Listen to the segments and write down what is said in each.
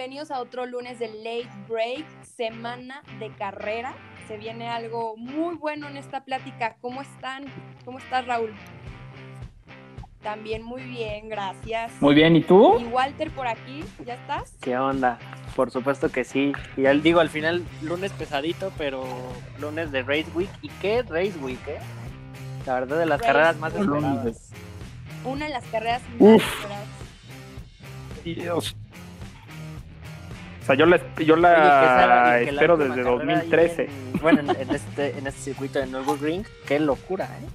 bienvenidos a otro lunes de Late Break, semana de carrera. Se viene algo muy bueno en esta plática. ¿Cómo están? ¿Cómo estás, Raúl? También muy bien, gracias. Muy bien, ¿y tú? Y Walter por aquí, ¿ya estás? ¿Qué onda? Por supuesto que sí. Y ya digo, al final, lunes pesadito, pero lunes de Race Week. ¿Y qué Race Week, eh? La verdad, de las Race carreras más esperadas. Una de las carreras más Uf. esperadas. Dios. O sea, yo la, yo la la espero última desde carrera ahí 2013. en- bueno, en, en este, en este circuito de Nürburgring, qué locura, ¿eh?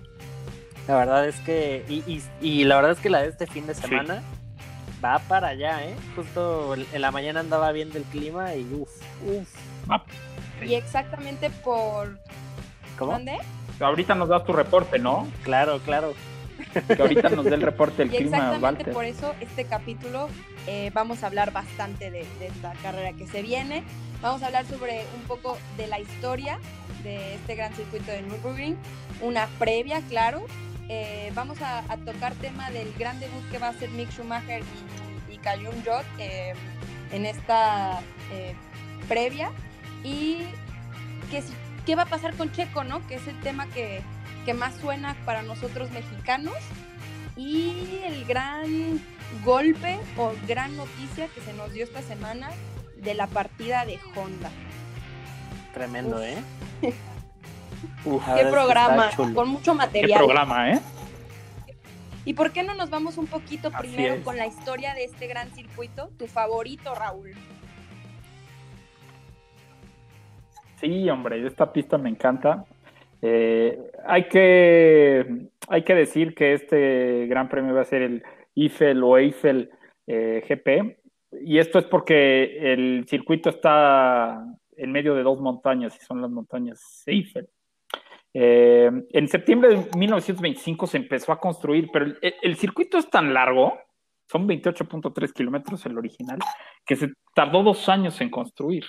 La verdad es que, y, y, y la verdad es que la de este fin de Sí. semana va para allá, ¿eh? Justo en la mañana andaba viendo el clima y uff, uff. Y exactamente por... ¿Cómo? ¿Dónde? Ahorita nos das tu reporte, ¿no? Claro, claro. Que ahorita nos dé el reporte del Y clima, exactamente Walter. por eso este capítulo eh, vamos a hablar bastante de, de esta carrera que se viene. Vamos a hablar sobre un poco de la historia de este gran circuito de Nürburgring, una previa, claro. Eh, vamos a, a tocar tema del gran debut que va a hacer Mick Schumacher y, y Callum Jot eh, en esta eh, previa. Y que qué va a pasar con Checo, ¿no? Que es el tema que, que más suena para nosotros mexicanos. Y el gran golpe o gran noticia que se nos dio esta semana de la partida de Honda. Tremendo, Uf. ¿eh? Uf, Qué programa, con mucho qué material. programa, ¿eh? ¿Y por qué no nos vamos un poquito Así primero es. con la historia de este gran circuito? Tu favorito, Raúl. Sí, hombre, esta pista me encanta. Eh, hay, que, hay que decir que este gran premio va a ser el Eiffel o Eiffel eh, GP. Y esto es porque el circuito está en medio de dos montañas y son las montañas Eiffel. Eh, en septiembre de 1925 se empezó a construir, pero el, el circuito es tan largo, son 28.3 kilómetros el original, que se tardó dos años en construir.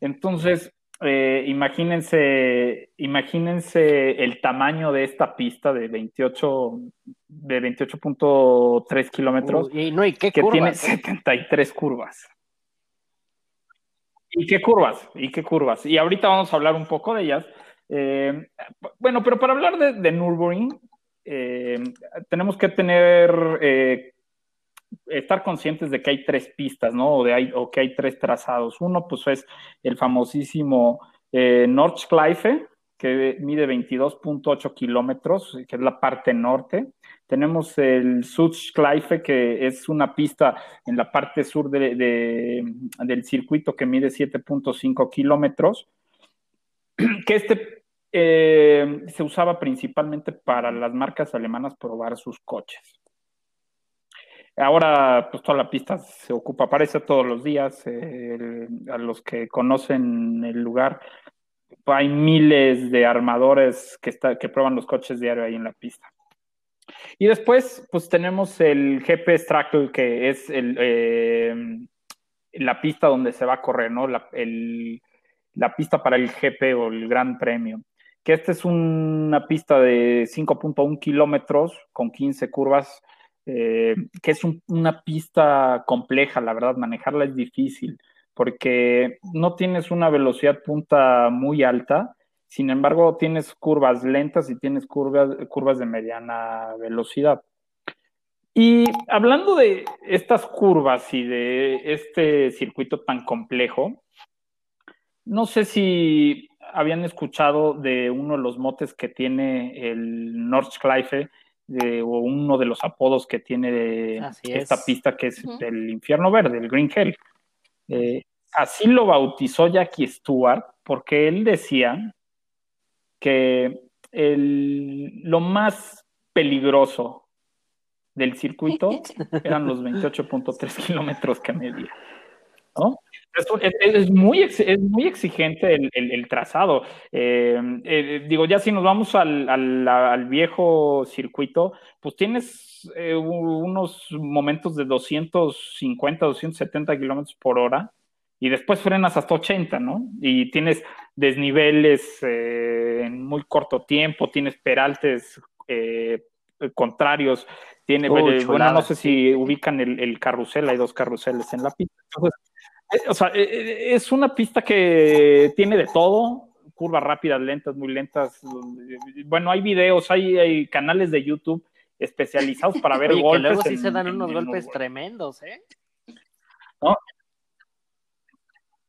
Entonces, eh, imagínense, imagínense el tamaño de esta pista de 28, de 28.3 kilómetros, y no, y qué que tiene curvas, ¿eh? 73 curvas. ¿Y qué curvas? ¿Y qué curvas? Y ahorita vamos a hablar un poco de ellas. Eh, bueno, pero para hablar de, de Nürburgring, eh, tenemos que tener, estar conscientes de que hay tres pistas, ¿no? O, de hay, o que hay tres trazados. Uno, pues es el famosísimo eh, Nordschleife, que mide 22.8 kilómetros, que es la parte norte. Tenemos el Südschleife, que es una pista en la parte sur de, de, del circuito que mide 7.5 kilómetros, que este eh, se usaba principalmente para las marcas alemanas probar sus coches. Ahora, pues toda la pista se ocupa, aparece todos los días. A los que conocen el lugar, hay miles de armadores que, está, que prueban los coches diario ahí en la pista. Y después, pues tenemos el GP Strackle, que es eh, la pista donde se va a correr, ¿no? La, la, pista para el GP o el Gran Premio. Que esta es una pista de 5.1 kilómetros con 15 curvas, eh, que es un, una pista compleja, la verdad, manejarla es difícil, porque no tienes una velocidad punta muy alta, sin embargo, tienes curvas lentas y tienes curvas, curvas de mediana velocidad. Y hablando de estas curvas y de este circuito tan complejo, no sé si habían escuchado de uno de los motes que tiene el Nordschleife, de, o uno de los apodos que tiene Así esta es. pista que es el infierno verde, el Green Hell. Eh, así lo bautizó Jackie Stewart porque él decía que el, lo más peligroso del circuito eran los 28.3 kilómetros que medía. ¿No? Es, es, muy, ex, es muy exigente el, el, el trazado. Eh, eh, digo, ya si nos vamos al, al, al viejo circuito, pues tienes eh, unos momentos de 250, 270 kilómetros por hora y después frenas hasta 80, ¿no? Y tienes desniveles eh, en muy corto tiempo, tienes peraltes contrarios. Tiene, bueno, no sé si ubican el, carrusel, hay dos carruseles en la pista. O sea, es una pista que tiene de todo, curvas rápidas, lentas, muy lentas. Bueno, hay videos, hay, hay canales de YouTube especializados para ver golpes. luego sí se dan unos golpes tremendos, ¿eh? ¿No?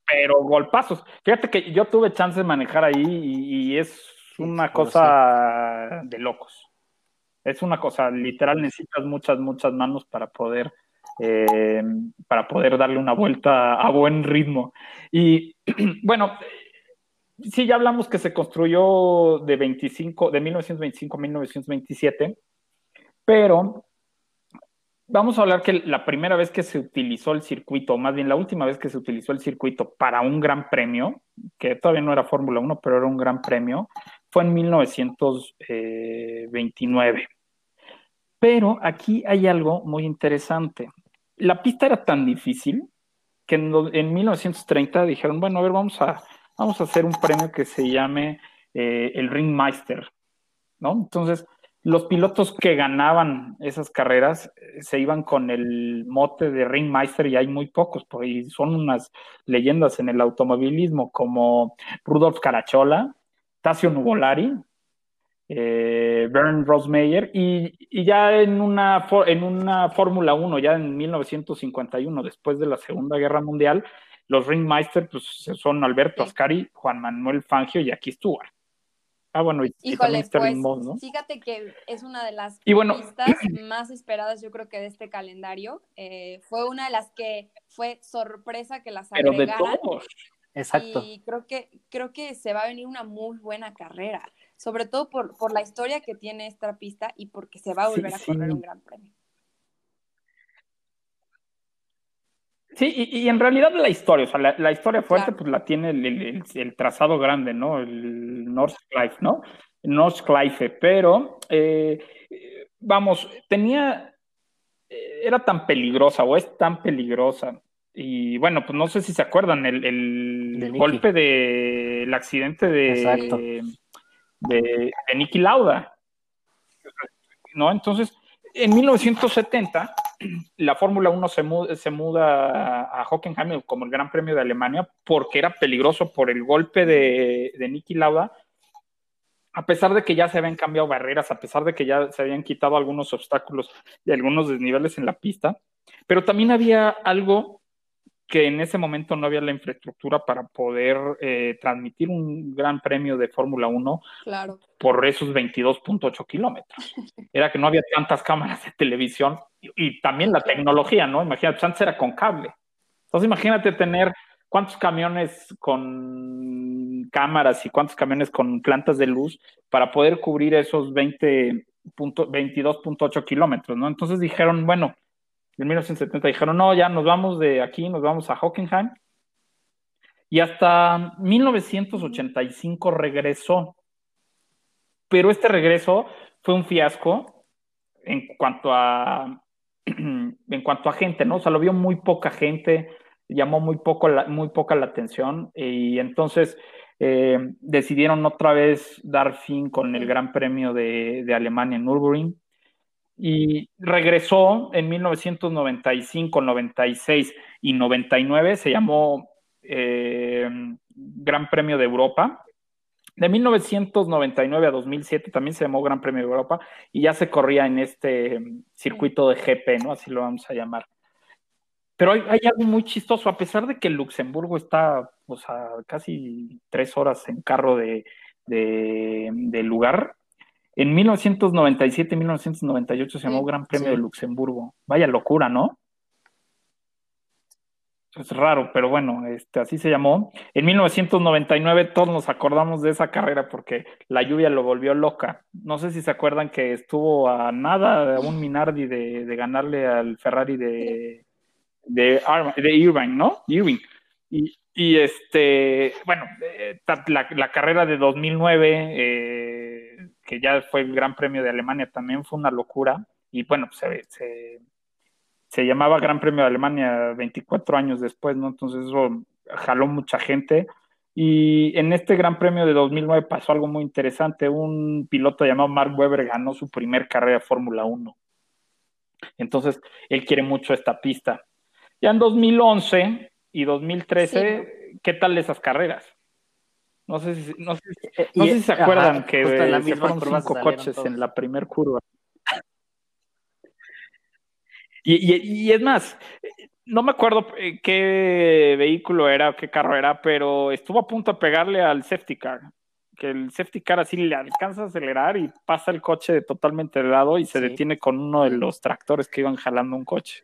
Pero golpazos. Fíjate que yo tuve chance de manejar ahí y, es una cosa de locos. Es una cosa, literal, necesitas muchas, muchas manos para poder, eh, para poder darle una vuelta a buen ritmo. Y bueno, sí, ya hablamos que se construyó de 25, de 1925 a 1927 pero vamos a hablar que la primera vez que se utilizó el circuito, o más bien la última vez que se utilizó el circuito para un gran premio, que todavía no era Fórmula 1, pero era un gran premio, fue en 1929. Pero aquí hay algo muy interesante. La pista era tan difícil que en, 1930 dijeron, bueno, a ver, vamos a, vamos a hacer un premio que se llame eh, el Ringmeister, ¿no? Entonces, los pilotos que ganaban esas carreras eh, se iban con el mote de Ringmeister y hay muy pocos, porque son unas leyendas en el automovilismo como Rudolf Carachola, Tasio Nuvolari, eh, Bernd Rosmeyer y, ya en una, en una Fórmula 1, ya en 1951, después de la Segunda Guerra Mundial, los Ringmeister pues, son Alberto Ascari, Juan Manuel Fangio y aquí Stewart. Ah, bueno, y, Híjole, pues, ¿no? Fíjate que es una de las pistas más esperadas, yo creo que de este calendario. Eh, fue una de las que fue sorpresa que las Pero agregaran. De todos. Exacto. Y creo que, creo que se va a venir una muy buena carrera, sobre todo por, por la historia que tiene esta pista y porque se va a volver a correr un gran premio. Sí, y, en realidad la historia, o sea, la, historia fuerte, pues la tiene el, trazado grande, ¿no? El Nordschleife, ¿no? Nordschleife, pero, eh, vamos, tenía, eh, era tan peligrosa o es tan peligrosa. Y bueno, pues no sé si se acuerdan, el, el golpe del accidente de, de, de Nicky Lauda. ¿No? Entonces, en 1970 la Fórmula 1 se, muda, se muda a Hockenheim como el Gran Premio de Alemania porque era peligroso por el golpe de, de Niki Lauda, a pesar de que ya se habían cambiado barreras, a pesar de que ya se habían quitado algunos obstáculos y algunos desniveles en la pista, pero también había algo que en ese momento no había la infraestructura para poder eh, transmitir un gran premio de Fórmula 1 por esos 22.8 kilómetros. Era que no había tantas cámaras de televisión y, también la tecnología, ¿no? Imagínate, antes era con cable. Entonces imagínate tener cuántos camiones con cámaras y cuántos camiones con plantas de luz para poder cubrir esos 20 22.8 kilómetros, ¿no? Entonces dijeron, bueno, en 1970 dijeron, no, ya nos vamos de aquí, nos vamos a Hockenheim. Y hasta 1985 regresó. Pero este regreso fue un fiasco en cuanto a en cuanto a gente, ¿no? O sea, lo vio muy poca gente, llamó muy poco muy poca la atención y entonces eh, decidieron otra vez dar fin con el Gran Premio de, de Alemania en Nürburgring y regresó en 1995, 96 y 99, se llamó eh, Gran Premio de Europa. De 1999 a 2007 también se llamó Gran Premio de Europa y ya se corría en este circuito de GP, ¿no? Así lo vamos a llamar. Pero hay, algo muy chistoso, a pesar de que Luxemburgo está pues, a casi tres horas en carro de, de lugar, en 1997 1998 se llamó Gran Premio de Luxemburgo. Vaya locura, ¿no? Es raro, pero bueno, este, así se llamó. En 1999 todos nos acordamos de esa carrera porque la lluvia lo volvió loca. No sé si se acuerdan que estuvo a nada, a un Minardi de, ganarle al Ferrari de, de, de Irvine, ¿no? Irving. Y, y este, bueno, eh, la, la, carrera de 2009, eh, que ya fue el Gran Premio de Alemania, también fue una locura. Y bueno, se, se, se llamaba Gran Premio de Alemania 24 años después, ¿no? Entonces eso jaló mucha gente. Y en este Gran Premio de 2009 pasó algo muy interesante. Un piloto llamado Mark Webber ganó su primer carrera de Fórmula 1. Entonces, él quiere mucho esta pista. Ya en 2011 y 2013, ¿qué tal esas carreras? No sé si, no sé, no sé si se acuerdan que se fueron cinco coches en la primer curva. Y, y, es más, no me acuerdo eh, qué vehículo era o qué carro era, pero estuvo a punto de pegarle al safety car. Que el safety car así le alcanza a acelerar y pasa el coche totalmente de lado y se detiene con uno de los tractores que iban jalando un coche.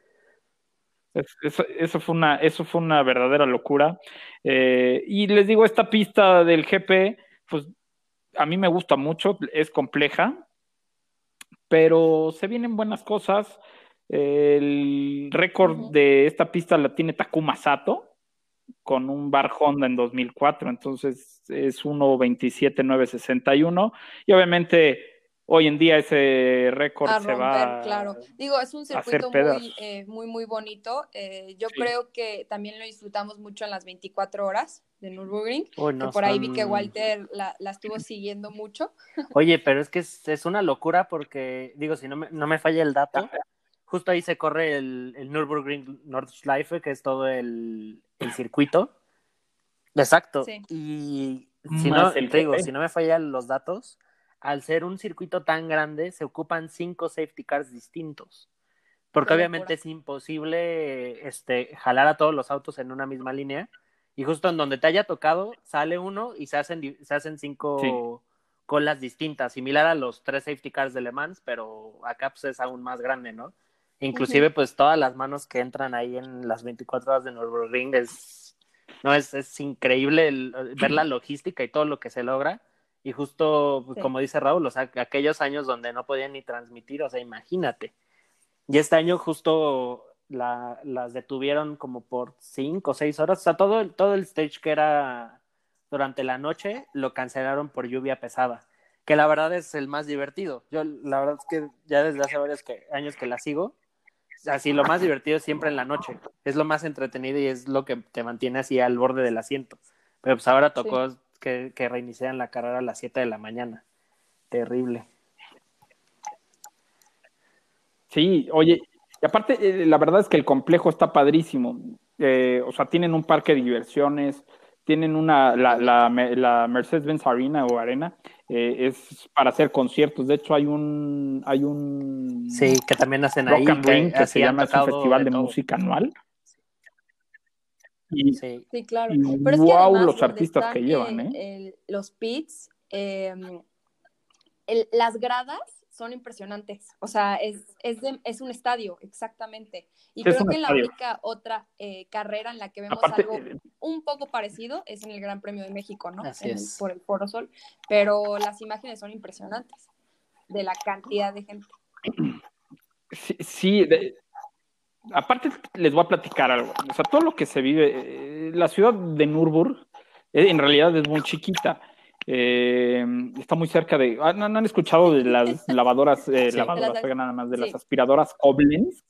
Eso, fue, una, eso fue una verdadera locura. Eh, y les digo, esta pista del GP, pues a mí me gusta mucho, es compleja, pero se vienen buenas cosas. El récord de esta pista la tiene Takuma Sato con un bar Honda en 2004, entonces es 1.27.961 y obviamente hoy en día ese récord se va claro. Digo, es un circuito muy, eh, muy, muy bonito. Eh, yo creo que también lo disfrutamos mucho en las 24 horas de Nürburgring, que por ahí vi que Walter la, estuvo siguiendo mucho. Oye, pero es que es, una locura porque, digo, si no me, no me falla el dato, justo ahí se corre el, el Nürburgring Nordschleife, que es todo el, circuito. Exacto. Y si no, digo, si no me fallan los datos, al ser un circuito tan grande, se ocupan cinco safety cars distintos. Porque obviamente es imposible este, jalar a todos los autos en una misma línea. Y justo en donde te haya tocado, sale uno y se hacen, se hacen cinco colas distintas, similar a los tres safety cars de Le Mans, pero acá pues, es aún más grande, ¿no? Inclusive, pues todas las manos que entran ahí en las 24 horas de Nürburgring es, no, es, es increíble ver la logística y todo lo que se logra. Y justo, pues, como dice Raúl, o sea, aquellos años donde no podían ni transmitir, o sea, imagínate. Y este año justo la, las detuvieron como por cinco o seis horas. O sea, todo, todo el stage que era durante la noche lo cancelaron por lluvia pesada, que la verdad es el más divertido. Yo la verdad es que ya desde hace varios años que la sigo, así lo más divertido es siempre en la noche. Es lo más entretenido y es lo que te mantiene así al borde del asiento. Pero pues ahora tocó que, que reiniciaran la carrera a las 7 de la mañana. Terrible. Sí, oye, y aparte, eh, la verdad es que el complejo está padrísimo. Eh, o sea, tienen un parque de diversiones, tienen una, la, la, la Mercedes-Benz Arena o Arena, eh, es para hacer conciertos. De hecho, hay un, hay un sí, que también hacen ahí, que, se llama un festival de, música anual. Sí. claro. Pero wow, los artistas que llevan, ¿eh? los pits, em, las gradas son impresionantes. O sea, es, es, es un estadio, exactamente. Y creo que la única otra eh, carrera en la que vemos algo eh, un poco parecido es en el Gran Premio de México, ¿no? Así es. por el Foro Sol. Pero las imágenes son impresionantes de la cantidad de gente. Sí, aparte les voy a platicar algo. O sea, todo lo que se vive, eh, la ciudad de Nürburgring en realidad es muy chiquita eh, está muy cerca de. Ah, ¿no, han escuchado de las lavadoras, eh, lavadoras, nada más, de las aspiradoras Koblenz?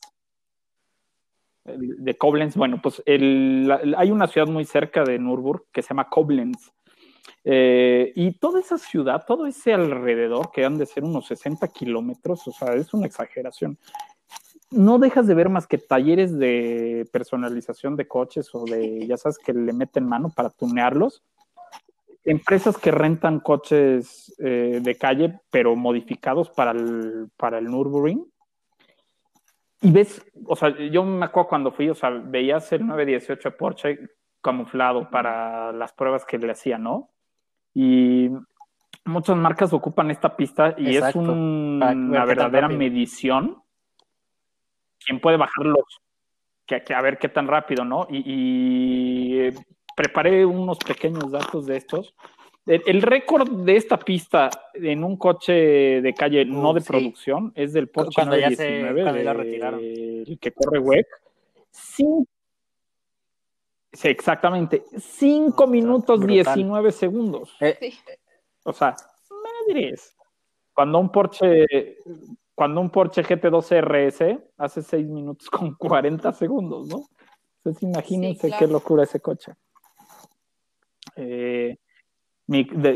De Koblenz, bueno, pues hay una ciudad muy cerca de Nürburgring que se llama Koblenz. Eh, y toda esa ciudad, todo ese alrededor, que han de ser unos 60 kilómetros, o sea, es una exageración. No dejas de ver más que talleres de personalización de coches o de, ya sabes, que le meten mano para tunearlos empresas que rentan coches eh, de calle, pero modificados para el, para el Nürburgring. Y ves, o sea, yo me acuerdo cuando fui, o sea, veías el 918 Porsche camuflado para las pruebas que le hacían, ¿no? Y muchas marcas ocupan esta pista y es una verdadera medición. ¿Quién puede bajarlos? Que, a ver qué tan rápido, ¿no? y preparé unos pequeños datos de estos. El, récord de esta pista en un coche de calle no de producción es del Porsche cuando 919, ya se, la retiraron. el que corre WEC. Sí, exactamente. 5 minutos 19 segundos. Eh, o sea, madres. Cuando un Porsche, cuando un Porsche GT2 RS hace 6 minutos con 40 segundos, ¿no? Entonces imagínense qué locura ese coche. Eh,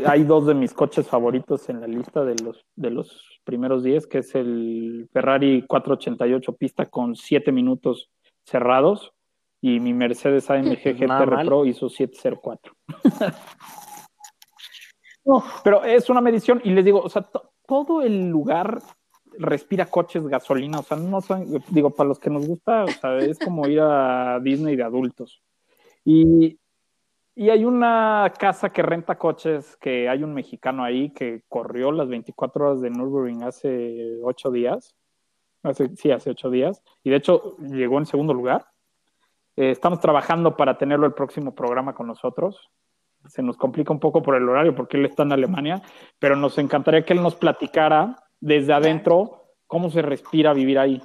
hay dos de mis coches favoritos en la lista de los, de los primeros 10, que es el Ferrari 488 pista con 7 minutos cerrados y mi Mercedes AMG GTR Pro hizo 704. no, pero es una medición y les digo, o sea, todo el lugar respira coches, gasolina, o sea, no son, digo, para los que nos gusta, o sea, es como ir a Disney de adultos. Y y hay una casa que renta coches, que hay un mexicano ahí que corrió las 24 horas de Nürburgring hace ocho días. Hace, sí, hace ocho días. Y de hecho llegó en segundo lugar. Eh, estamos trabajando para tenerlo el próximo programa con nosotros. Se nos complica un poco por el horario porque él está en Alemania, pero nos encantaría que él nos platicara desde adentro cómo se respira vivir ahí.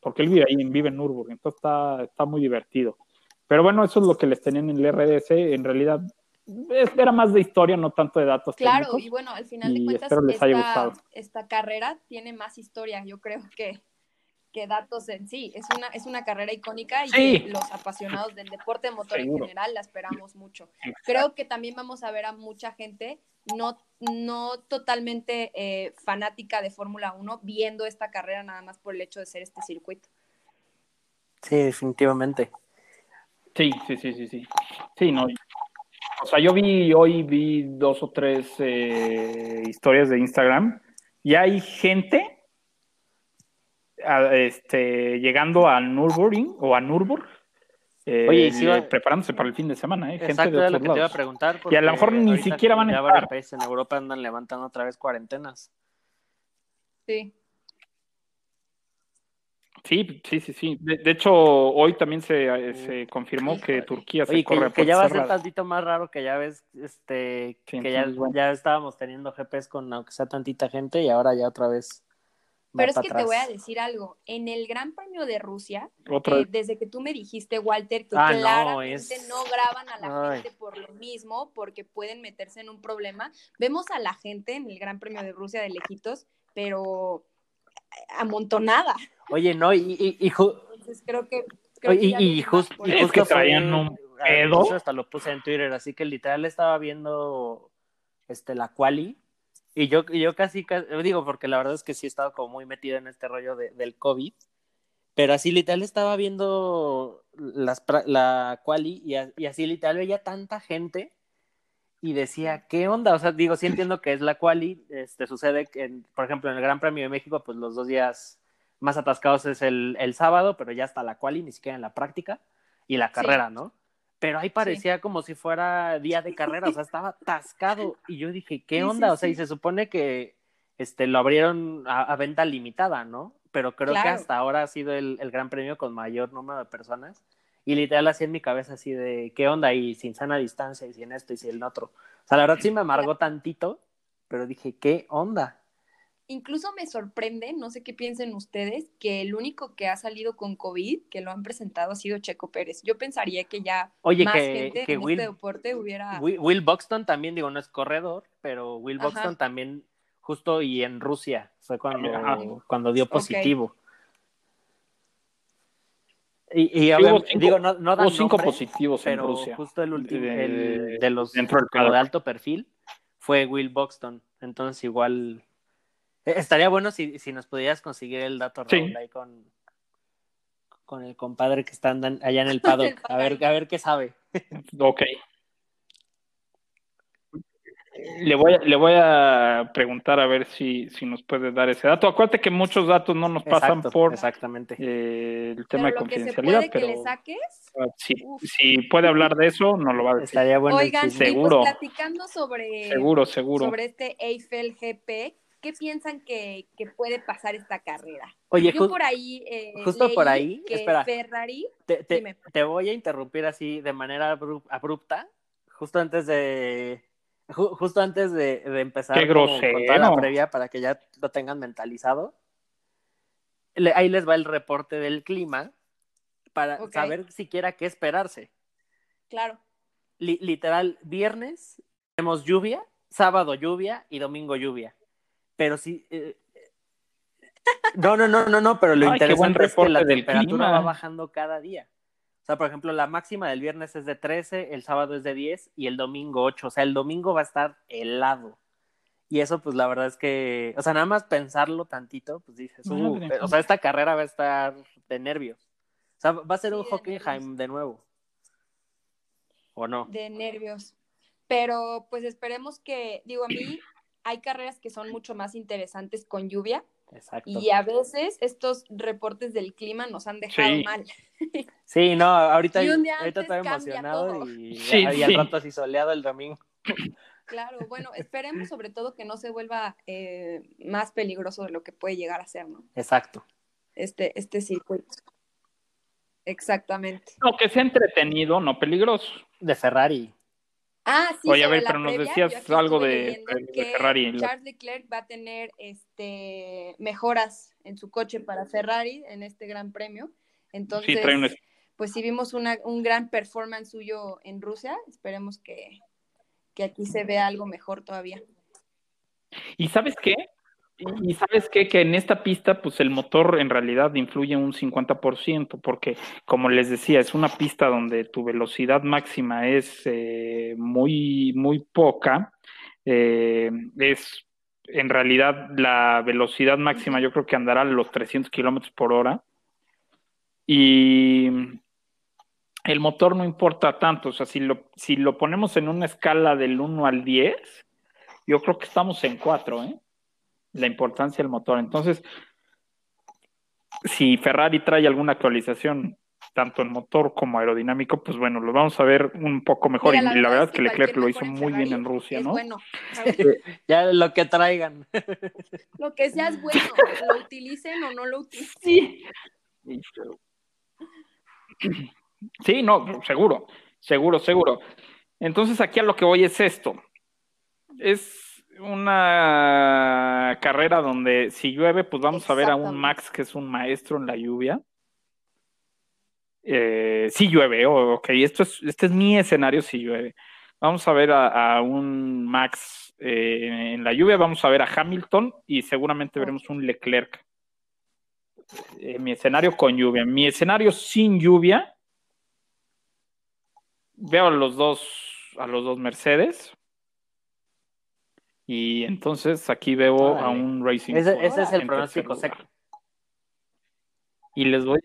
Porque él vive ahí, vive en Nürburgring. Entonces está, está muy divertido. Pero bueno, eso es lo que les tenían en el RDS. En realidad era más de historia, no tanto de datos. Claro, y bueno, al final de cuentas, esta, carrera tiene más historia, yo creo que, que datos en sí. Es una, es una carrera icónica y los apasionados del deporte motor en general la esperamos mucho. Creo que también vamos a ver a mucha gente no, no totalmente eh, fanática de Fórmula 1 viendo esta carrera nada más por el hecho de ser este circuito. Sí, definitivamente. Sí, sí, sí, sí, sí. Sí, no. O sea, yo vi hoy vi dos o tres eh, historias de Instagram y hay gente este, llegando a Nürburgring o a Nürburg eh, preparándose para el fin de semana, ¿eh? Gente de lo que te iba a preguntar. Y a lo mejor ni siquiera van a estar. varios países en Europa andan levantando otra vez cuarentenas. Sí. Sí, sí, sí, sí. De, hecho, hoy también se, eh, se confirmó que Turquía se corre que, que ya va a ser tantito más raro que ya ves, este, que ya, ya estábamos teniendo GPS con aunque sea tantita gente y ahora ya otra vez. Pero es que te voy a decir algo. En el Gran Premio de Rusia, eh, desde que tú me dijiste, Walter, que ah, claramente no, graban a la gente por lo mismo, porque pueden meterse en un problema, vemos a la gente en el Gran Premio de Rusia de lejitos, pero amontonada. Oye, no, y, y, y Entonces creo que... y, justo es que traían un pedo. Hasta lo puse en Twitter, así que literal estaba viendo este, la quali y yo, yo casi, digo, porque la verdad es que sí he estado como muy metido en este rollo de, del COVID, pero así literal estaba viendo las, la quali y, y así literal veía tanta gente y decía, ¿qué onda? O sea, digo, sí entiendo que es la quali, este, sucede que, por ejemplo, en el Gran Premio de México, pues los dos días más atascados es el, el sábado, pero ya está la quali, ni siquiera en la práctica, y la carrera, ¿no? Pero ahí parecía como si fuera día de carrera, o sea, estaba atascado, y yo dije, ¿qué onda? o sea, y se supone que este, lo abrieron a, venta limitada, ¿no? Pero creo que hasta ahora ha sido el, el Gran Premio con mayor número de personas y literal así en mi cabeza así de, ¿qué onda? Y sin sana distancia, y sin esto, y sin el otro. O sea, la verdad sí me amargó tantito, pero dije, ¿qué onda? Incluso me sorprende, no sé qué piensen ustedes, que el único que ha salido con COVID, que lo han presentado, ha sido Checo Pérez. Yo pensaría que ya Oye, más que, gente que en Will, este deporte hubiera... Will, Buxton también, digo, no es corredor, pero Will Buxton también, justo y en Rusia, fue cuando, cuando dio positivo. Y, y digo, no, no dan cinco positivos en Rusia. justo el último, de, de los dentro del de alto perfil, fue Will Buxton. Entonces, igual estaría bueno si, si nos pudieras conseguir el dato, Raúl, ahí con, con el compadre que está allá en el paddock. a ver, a ver qué sabe. ok. Le voy, a, le voy a preguntar a ver si, si nos puede dar ese dato. Acuérdate que muchos datos no nos pasan por exactamente. Eh, el tema de confidencialidad, pero que le saques, ah, si, puede hablar de eso, no lo va a decir. Estaría bueno. Oigan, pues seguro. platicando sobre, seguro, seguro. sobre este Eiffel GP, ¿qué piensan que, que, puede pasar esta carrera? Oye, yo por ahí eh, justo por ahí, que espera, Ferrari, te, te, te, voy a interrumpir así de manera abrupta, justo antes de justo antes de, empezar con, toda la previa para que ya lo tengan mentalizado, ahí les va el reporte del clima para saber siquiera qué esperarse. Claro. literal, viernes tenemos lluvia, sábado lluvia y domingo lluvia. Pero sí. Eh, no, no, no, no, no, pero lo interesante es que la temperatura va bajando cada día. O sea, por ejemplo, la máxima del viernes es de 13, el sábado es de 10 y el domingo 8. O sea, el domingo va a estar helado. Y eso, pues la verdad es que, o sea, nada más pensarlo tantito, pues dices, uh, o sea, esta carrera va a estar de nervios. O sea, va a ser un Hockenheim de nuevo. ¿O no? De nervios. Pero pues esperemos que, digo, a mí hay carreras que son mucho más interesantes con lluvia. Exacto. Y a veces estos reportes del clima nos han dejado mal. Sí, no, ahorita, ahorita estoy emocionado y, sí, al rato así soleado el domingo. Claro, bueno, esperemos sobre todo que no se vuelva eh, más peligroso de lo que puede llegar a ser, ¿no? Exacto. Este, este circuito. Exactamente. No, que sea entretenido, no peligroso. De Ferrari. Ah, sí. Oye, a ver, pero nos decías algo de, Ferrari. Charles Leclerc va a tener este mejoras en su coche para Ferrari en este Gran Premio. Entonces, pues si vimos una, un gran performance suyo en Rusia, esperemos que, que aquí se vea algo mejor todavía. ¿Y sabes qué? Y sabes qué? que en esta pista, pues el motor en realidad influye un 50%, porque como les decía, es una pista donde tu velocidad máxima es eh, muy, muy poca. Eh, es en realidad la velocidad máxima, yo creo que andará a los 300 kilómetros por hora. Y el motor no importa tanto, o sea, si lo, si lo ponemos en una escala del 1 al 10, yo creo que estamos en 4, ¿eh? La importancia del motor. Entonces, si Ferrari trae alguna actualización, tanto en motor como aerodinámico, pues bueno, lo vamos a ver un poco mejor. y la, verdad es que, Leclerc lo hizo muy bien en Rusia, ¿no? Bueno, ya lo que traigan. Lo que sea es bueno, lo utilicen o no lo utilicen. Sí. Sí, no, seguro, seguro, seguro. Entonces aquí a lo que voy es esto. Es una carrera donde si llueve, pues vamos a ver a un Max que es un maestro en la lluvia. Eh, si llueve, oh, ok, esto es, este es mi escenario si llueve. Vamos a ver a, un Max eh, en la lluvia, vamos a ver a Hamilton y seguramente veremos un Leclerc. Eh, mi escenario con lluvia. Mi escenario sin lluvia, veo a los dos, a los dos Mercedes. Y entonces aquí veo a un Racing Ese, ese es el pronóstico seco. Y les voy.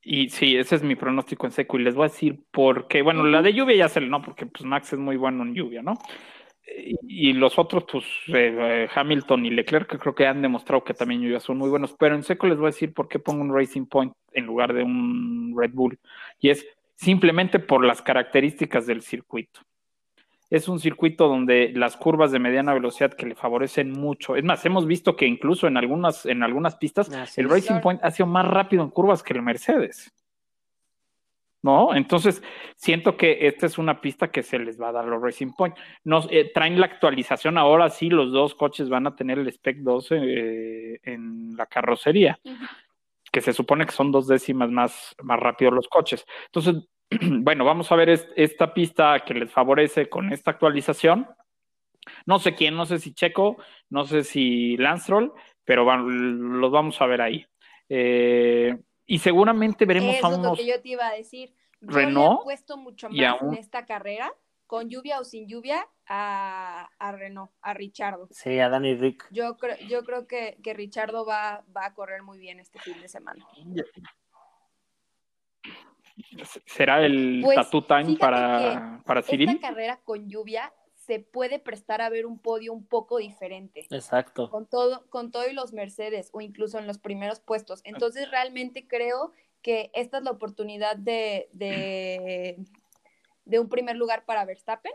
Y sí, ese es mi pronóstico en seco. Y les voy a decir por qué. Bueno, la de lluvia ya se no, porque pues Max es muy bueno en lluvia, ¿no? Y, los otros, pues eh, eh, Hamilton y Leclerc, que creo que han demostrado que también lluvia son muy buenos. Pero en seco les voy a decir por qué pongo un Racing Point en lugar de un Red Bull. Y es simplemente por las características del circuito es un circuito donde las curvas de mediana velocidad que le favorecen mucho. Es más, hemos visto que incluso en algunas, en algunas pistas el Racing Point ha sido más rápido en curvas que el Mercedes. ¿No? Entonces, siento que esta es una pista que se les va a dar los Racing Point. Nos eh, traen la actualización ahora sí, los dos coches van a tener el Spec 12 eh, en la carrocería, que se supone que son dos décimas más, más rápidos los coches. Entonces, bueno, vamos a ver esta pista que les favorece con esta actualización. No sé quién, no sé si Checo, no sé si Lance pero los vamos a ver ahí. Eh, y seguramente veremos a unos. Es lo que yo te iba a decir. Renault. he puesto mucho más en esta carrera, con lluvia o sin lluvia, a, a Renault, a Richardo. Sí, a Danny Rick. Yo, creo, yo creo que, que Richardo va, va a correr muy bien este fin de semana. ¿Será el pues, tattoo time para, para Cyril? Esta carrera con lluvia se puede prestar a ver un podio un poco diferente. Exacto. Con todo, con todo y los Mercedes o incluso en los primeros puestos. Entonces realmente creo que esta es la oportunidad de, de, un primer lugar para Verstappen.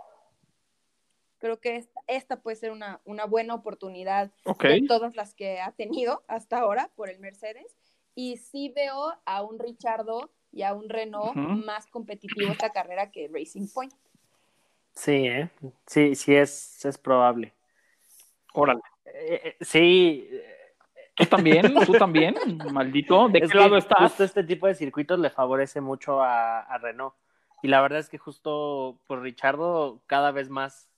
Creo que esta, puede ser una, buena oportunidad de todas las que ha tenido hasta ahora por el Mercedes. Y sí veo a un Richardo y a un Renault más competitivo esta carrera que Racing Point. Sí, ¿eh? sí, sí es, es probable. Órale. Eh, eh, sí. ¿Tú también? ¿Tú también? Maldito. ¿De qué lado estás? Justo este tipo de circuitos le favorece mucho a, Renault. Y la verdad es que justo por Richardo cada vez más,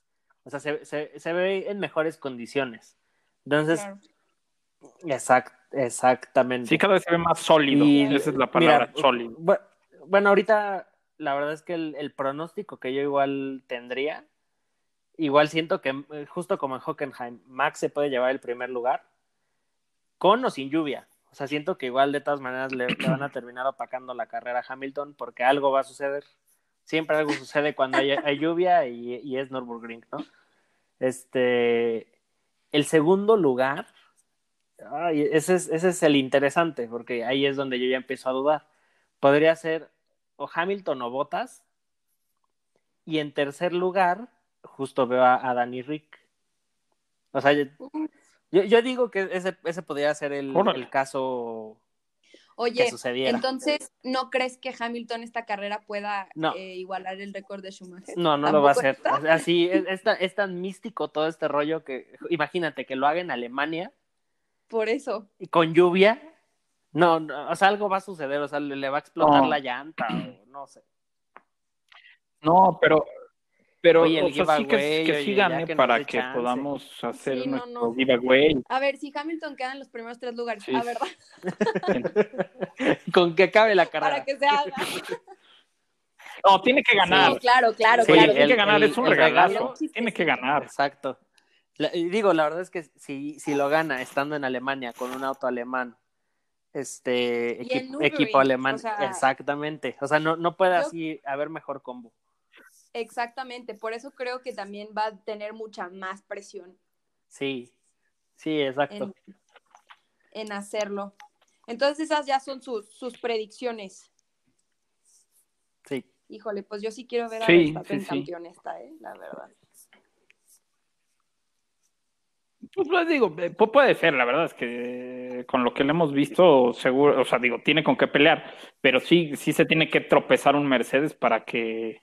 o sea, se, se, ve en mejores condiciones. Entonces, exacto exactamente. Sí, cada vez se ve más sólido. Esa es la palabra, sólido. bueno, ahorita la verdad es que el, el, pronóstico que yo igual tendría, igual siento que eh, justo como en Hockenheim, Max se puede llevar el primer lugar, con o sin lluvia. O sea, siento que igual de todas maneras le, le van a terminar opacando la carrera a Hamilton porque algo va a suceder. Siempre algo sucede cuando hay, hay lluvia y, y, es Nürburgring, ¿no? Este, el segundo lugar, ay, ese, es, ese es el interesante, porque ahí es donde yo ya empiezo a dudar. Podría ser o Hamilton o Bottas. Y en tercer lugar, justo veo a, a Danny Rick. O sea, yo, yo, digo que ese, ese podría ser el, el caso Oye, entonces, ¿no crees que Hamilton esta carrera pueda no. eh, igualar el récord de Schumacher? No, no lo va a hacer. Así es, es, tan místico todo este rollo que, imagínate que lo haga en Alemania. Por eso. Y con lluvia. No, no, o sea, algo va a suceder, o sea, le, le va a explotar no. la llanta, o no sé. No, pero pero oye, o sea, sí que, que sí gane que para que chance. podamos hacer sí, no, nuestro no. giveaway. A ver, si Hamilton queda en los primeros tres lugares, sí. a verdad. Con que acabe la carrera. Para que se haga. No, tiene que ganar. Sí, claro, claro, sí, claro. Tiene que ganar, el, es un regalazo. Tiene que ganar. Exacto. La, digo, la verdad es que si, si lo gana estando en Alemania con un auto alemán, este equipo, equipo alemán, o sea, exactamente. O sea, no, no puede yo, así haber mejor combo. Exactamente, por eso creo que también va a tener mucha más presión. Sí, sí, exacto. En, en hacerlo. Entonces esas ya son sus, sus predicciones. Sí. Híjole, pues yo sí quiero ver a sí, Verstappen sí, campeón esta, ¿eh? La verdad. Pues lo digo, puede ser, la verdad es que con lo que le hemos visto, seguro, o sea, digo, tiene con qué pelear, pero sí, sí se tiene que tropezar un Mercedes para que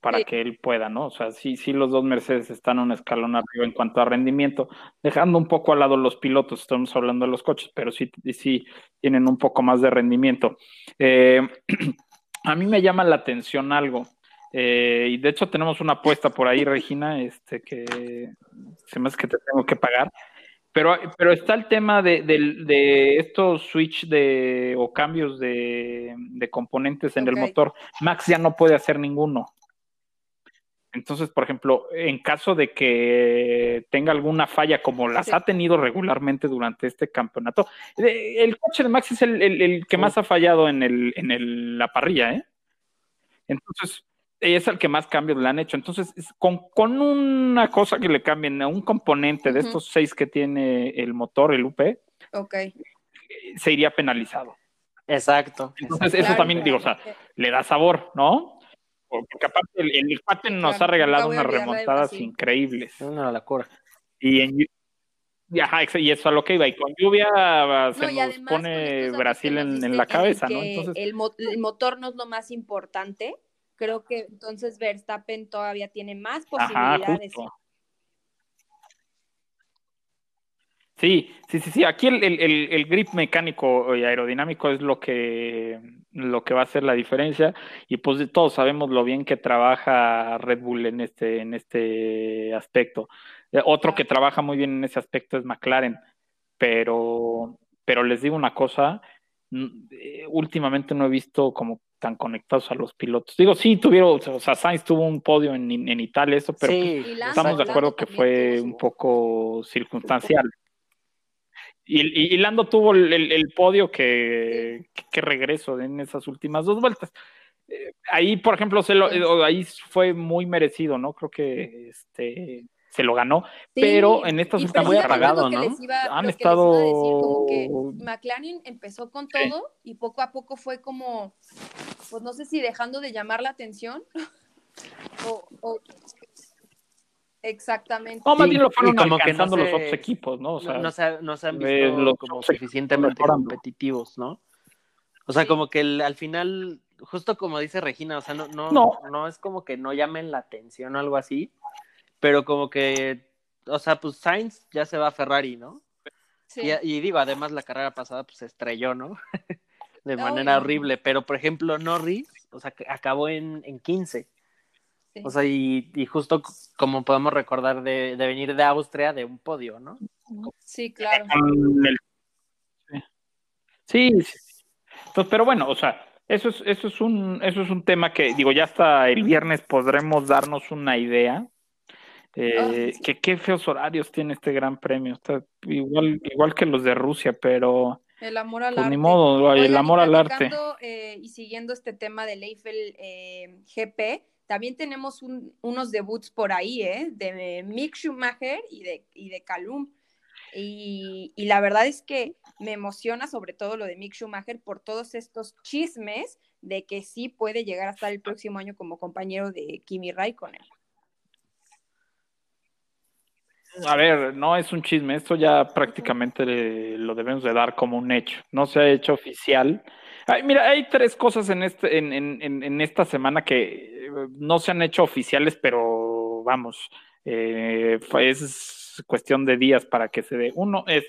para sí. que él pueda, ¿no? O sea, sí, sí, los dos Mercedes están un escalón arriba en cuanto a rendimiento, dejando un poco al lado los pilotos, estamos hablando de los coches, pero sí, sí tienen un poco más de rendimiento. Eh, a mí me llama la atención algo, eh, y de hecho tenemos una apuesta por ahí, Regina, este, que se me hace que te tengo que pagar. Pero, pero está el tema de, de, de estos switch de, o cambios de, de componentes en okay. el motor. Max ya no puede hacer ninguno. Entonces, por ejemplo, en caso de que tenga alguna falla como las sí. ha tenido regularmente durante este campeonato, el coche de Max es el, el, el que más ha fallado en, el, en el, la parrilla, ¿eh? Entonces, es el que más cambios le han hecho. Entonces, con, con una cosa que le cambien a un componente uh -huh. de estos seis que tiene el motor, el UP, okay. se iría penalizado. Exacto. Entonces, exacto. eso claro, también, digo, o sea, le da sabor, ¿no? porque aparte el, el Cuate nos claro, ha regalado unas remontadas increíbles. Una locura. Y en y, ajá, y eso a lo que iba, y con lluvia se no, nos además, pone Brasil en, en, la cabeza, ¿no? Entonces... El, mo el, motor no es lo más importante, creo que entonces Verstappen todavía tiene más posibilidades. Ajá, Sí, sí, sí, sí. Aquí el, el, el, grip mecánico y aerodinámico es lo que, lo que va a hacer la diferencia. Y pues todos sabemos lo bien que trabaja Red Bull en este, en este aspecto. Eh, otro que trabaja muy bien en ese aspecto es McLaren. Pero, pero les digo una cosa, eh, últimamente no he visto como tan conectados a los pilotos. Digo, sí, tuvieron, o sea, Sainz tuvo un podio en, en Italia, eso, pero sí, pues, estamos de acuerdo que fue un poco circunstancial. Y, y, y, Lando tuvo el, el, el podio que, que, que, regreso en esas últimas dos vueltas. Eh, ahí, por ejemplo, se lo, eh, ahí fue muy merecido, ¿no? Creo que este se lo ganó, sí, pero en estas está muy apagado, ¿no? Iba, Han estado decir, como que McLaren empezó con todo sí. y poco a poco fue como, pues no sé si dejando de llamar la atención o, o Exactamente. No, más bien lo fueron como alcanzando no se, los otros equipos, ¿no? O sea, no, se, no se han visto los como suficientemente competitivos, ¿no? O sea, sí. como que el, al final, justo como dice Regina, o sea, no, no, no. no es como que no llamen la atención o algo así, pero como que, o sea, pues Sainz ya se va a Ferrari, ¿no? Sí. Y, y digo, además la carrera pasada pues se estrelló, ¿no? de manera oh, horrible, pero por ejemplo Norris, o sea, acabó en, en 15. Sí. O sea, y, y, justo como podemos recordar de, de, venir de Austria, de un podio, ¿no? Sí, claro. Sí, sí. Entonces, pero bueno, o sea, Eso es, eso es un, eso es un tema que, digo, ya hasta el viernes podremos darnos una idea. Eh, Ah, sí. que qué feos horarios tiene este gran premio. Está igual, igual que los de Rusia, pero El amor al pues arte. ni modo, el Oigan, amor al arte. platicando, eh, y siguiendo este tema del Eiffel eh, GP, también tenemos un- unos debuts por ahí, ¿eh? De Mick Schumacher y de, y de Calum. Y, y la verdad es que me emociona sobre todo lo de Mick Schumacher por todos estos chismes de que sí puede llegar a estar el próximo año como compañero de Kimi Raikkonen. A ver, no es un chisme, esto ya prácticamente le- lo debemos de dar como un hecho. No se ha hecho oficial. Ay, mira, hay tres cosas en, este, en, en- en- en esta semana que eh, no se han hecho oficiales, pero vamos, eh, es cuestión de días para que se dé. Uno es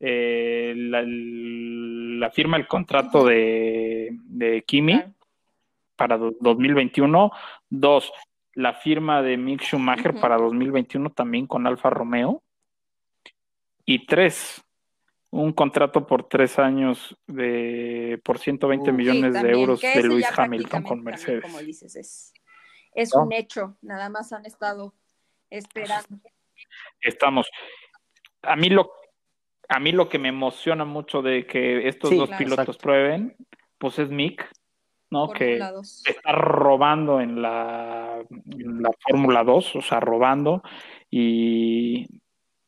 eh, la, la firma del contrato de, de Kimi para do- 2021. Dos, la firma de Mick Schumacher Ujú. para 2021 también con Alfa Romeo. Y tres, un contrato por tres años de por 120 Uf. millones Sí, de euros de ya Hamilton con Mercedes. también, como dices, es, es ¿No? un hecho, nada más han estado esperando. Estamos. A mí lo a mí lo que me emociona mucho de que estos Sí, dos claro. pilotos Exacto. prueben, pues es Mick, ¿no? que Fórmula 2. está robando en la, en la Fórmula 2, o sea, robando. Y,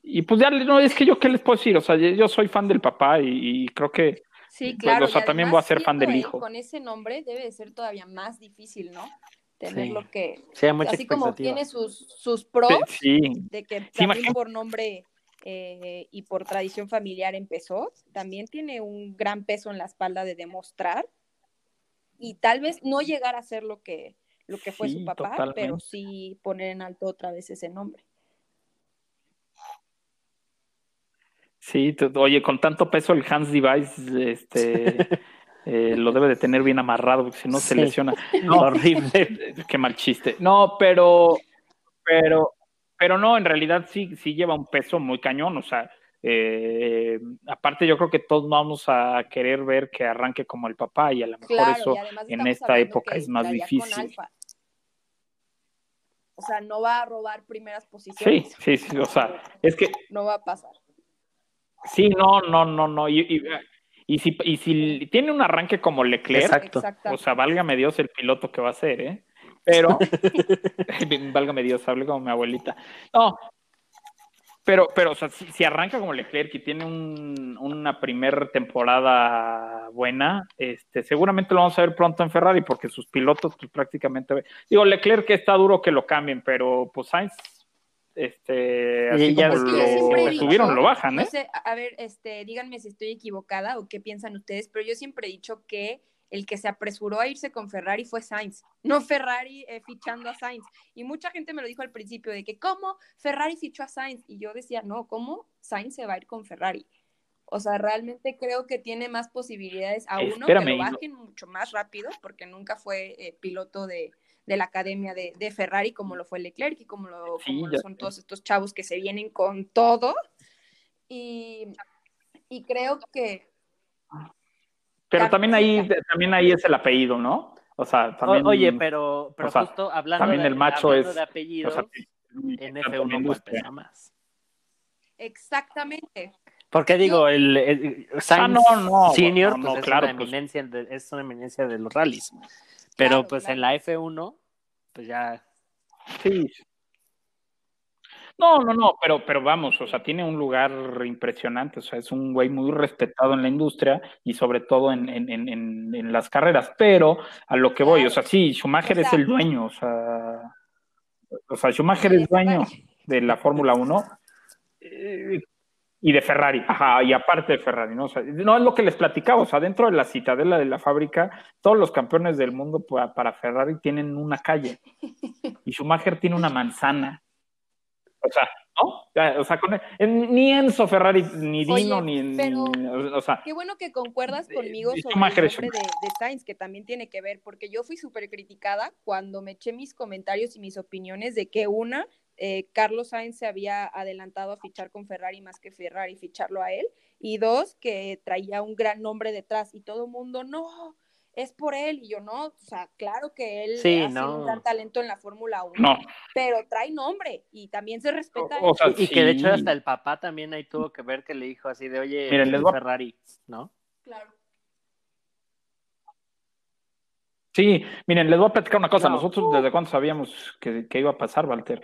y pues ya, no, es que yo qué les puedo decir, o sea, yo, yo soy fan del papá y, y creo que Sí, Pues, claro. o sea, también voy a ser fan del hijo. Con ese nombre debe de ser todavía más difícil, ¿no? Tener Sí. lo que. Sí, hay mucha así como tiene sus, sus pros, sí, de que Sí, también por nombre eh, y por tradición familiar empezó, también tiene un gran peso en la espalda de demostrar y tal vez no llegar a ser lo que, lo que fue Sí, su papá, totalmente. pero sí poner en alto otra vez ese nombre. sí, te- oye, con tanto peso el Hans Device, este, eh, lo debe de tener bien amarrado, porque si no se lesiona. No, Horrible. Qué mal chiste. No, pero, pero, pero no, en realidad sí, sí lleva un peso muy cañón. O sea, eh, aparte yo creo que todos vamos a querer ver que arranque como el papá y a lo mejor Claro, eso en esta época es más difícil. O sea, no va a robar primeras Sí, posiciones. sí, sí. O sea, es que No va a pasar. sí, no, no, no, no. Y, y, y si, y si tiene un arranque como Leclerc, Exacto. O sea, válgame Dios el piloto que va a ser, ¿eh? Pero, válgame Dios, hablé como mi abuelita. No, pero, pero, o sea, si, si arranca como Leclerc y tiene un- una primer temporada buena, este, seguramente lo vamos a ver pronto en Ferrari, porque sus pilotos, pues prácticamente, digo, Leclerc que está duro que lo cambien, pero pues Sainz, este, así Y ya como lo subieron, lo bajan, No ¿eh? sé, a a ver, este, díganme si estoy equivocada o qué piensan ustedes, pero yo siempre he dicho que el que se apresuró a irse con Ferrari fue Sainz, no Ferrari eh, fichando a Sainz. Y mucha gente me lo dijo al principio de que, ¿cómo Ferrari fichó a Sainz? Y yo decía, no, ¿cómo Sainz se va a ir con Ferrari? O sea, realmente creo que tiene más posibilidades a uno Espérame, que lo no- bajen mucho más rápido, porque nunca fue eh, piloto de, de la academia de, de Ferrari como lo fue Leclerc y como lo, Sí, como lo ya son sé. todos estos chavos que se vienen con todo. Y, y creo que Pero También- ahí, también ahí es el apellido, ¿no? O sea, también. O- Oye, pero, pero o sea, justo hablando, también de, el macho hablando es- de apellido, o sea, en tanto F1 pues pesa más. exactamente. Porque digo, el, el Sainz Ah, no, no, Senior no, pues, no, es, claro, una pues. eminencia de, es una eminencia de los rallies. Pero Claro, pues claro. en la F1, pues ya Sí. No, no, no, pero, pero vamos, o sea, tiene un lugar impresionante, o sea, es un güey muy respetado en la industria y sobre todo en, en, en, en- las carreras, pero a lo que voy, o sea, sí, Schumacher O es el dueño, o sea, o sea, Schumacher es dueño de la Fórmula 1 eh, y de Ferrari, ajá, y aparte de Ferrari, ¿no? O sea, no es lo que les platicaba, o sea, dentro de la citadela de la fábrica, todos los campeones del mundo pa- para Ferrari tienen una calle y Schumacher tiene una manzana. O sea, ¿no? Ya, O sea, con en- ni Enzo Ferrari, ni Oye, Dino, ni, ni- pero- o sea, Qué bueno que concuerdas conmigo sobre el nombre de, de Sainz, que también tiene que ver, porque yo fui súper criticada cuando me eché mis comentarios y mis opiniones de que una, eh, Carlos Sainz se había adelantado a fichar con Ferrari más que Ferrari ficharlo a él, y dos, que traía un gran nombre detrás y todo el mundo, no, es por él. Y yo no, o sea, claro que él Sí, ha sido un gran talento en la Fórmula 1, No, pero trae nombre y también se respeta. O- o sea, Y que de hecho hasta el papá también ahí tuvo que ver que le dijo así de, oye, Miren, les voy Ferrari, ¿no? Claro. Sí, miren, les voy a platicar una cosa. No. Nosotros, ¿desde cuándo sabíamos que, que iba a pasar, Walter?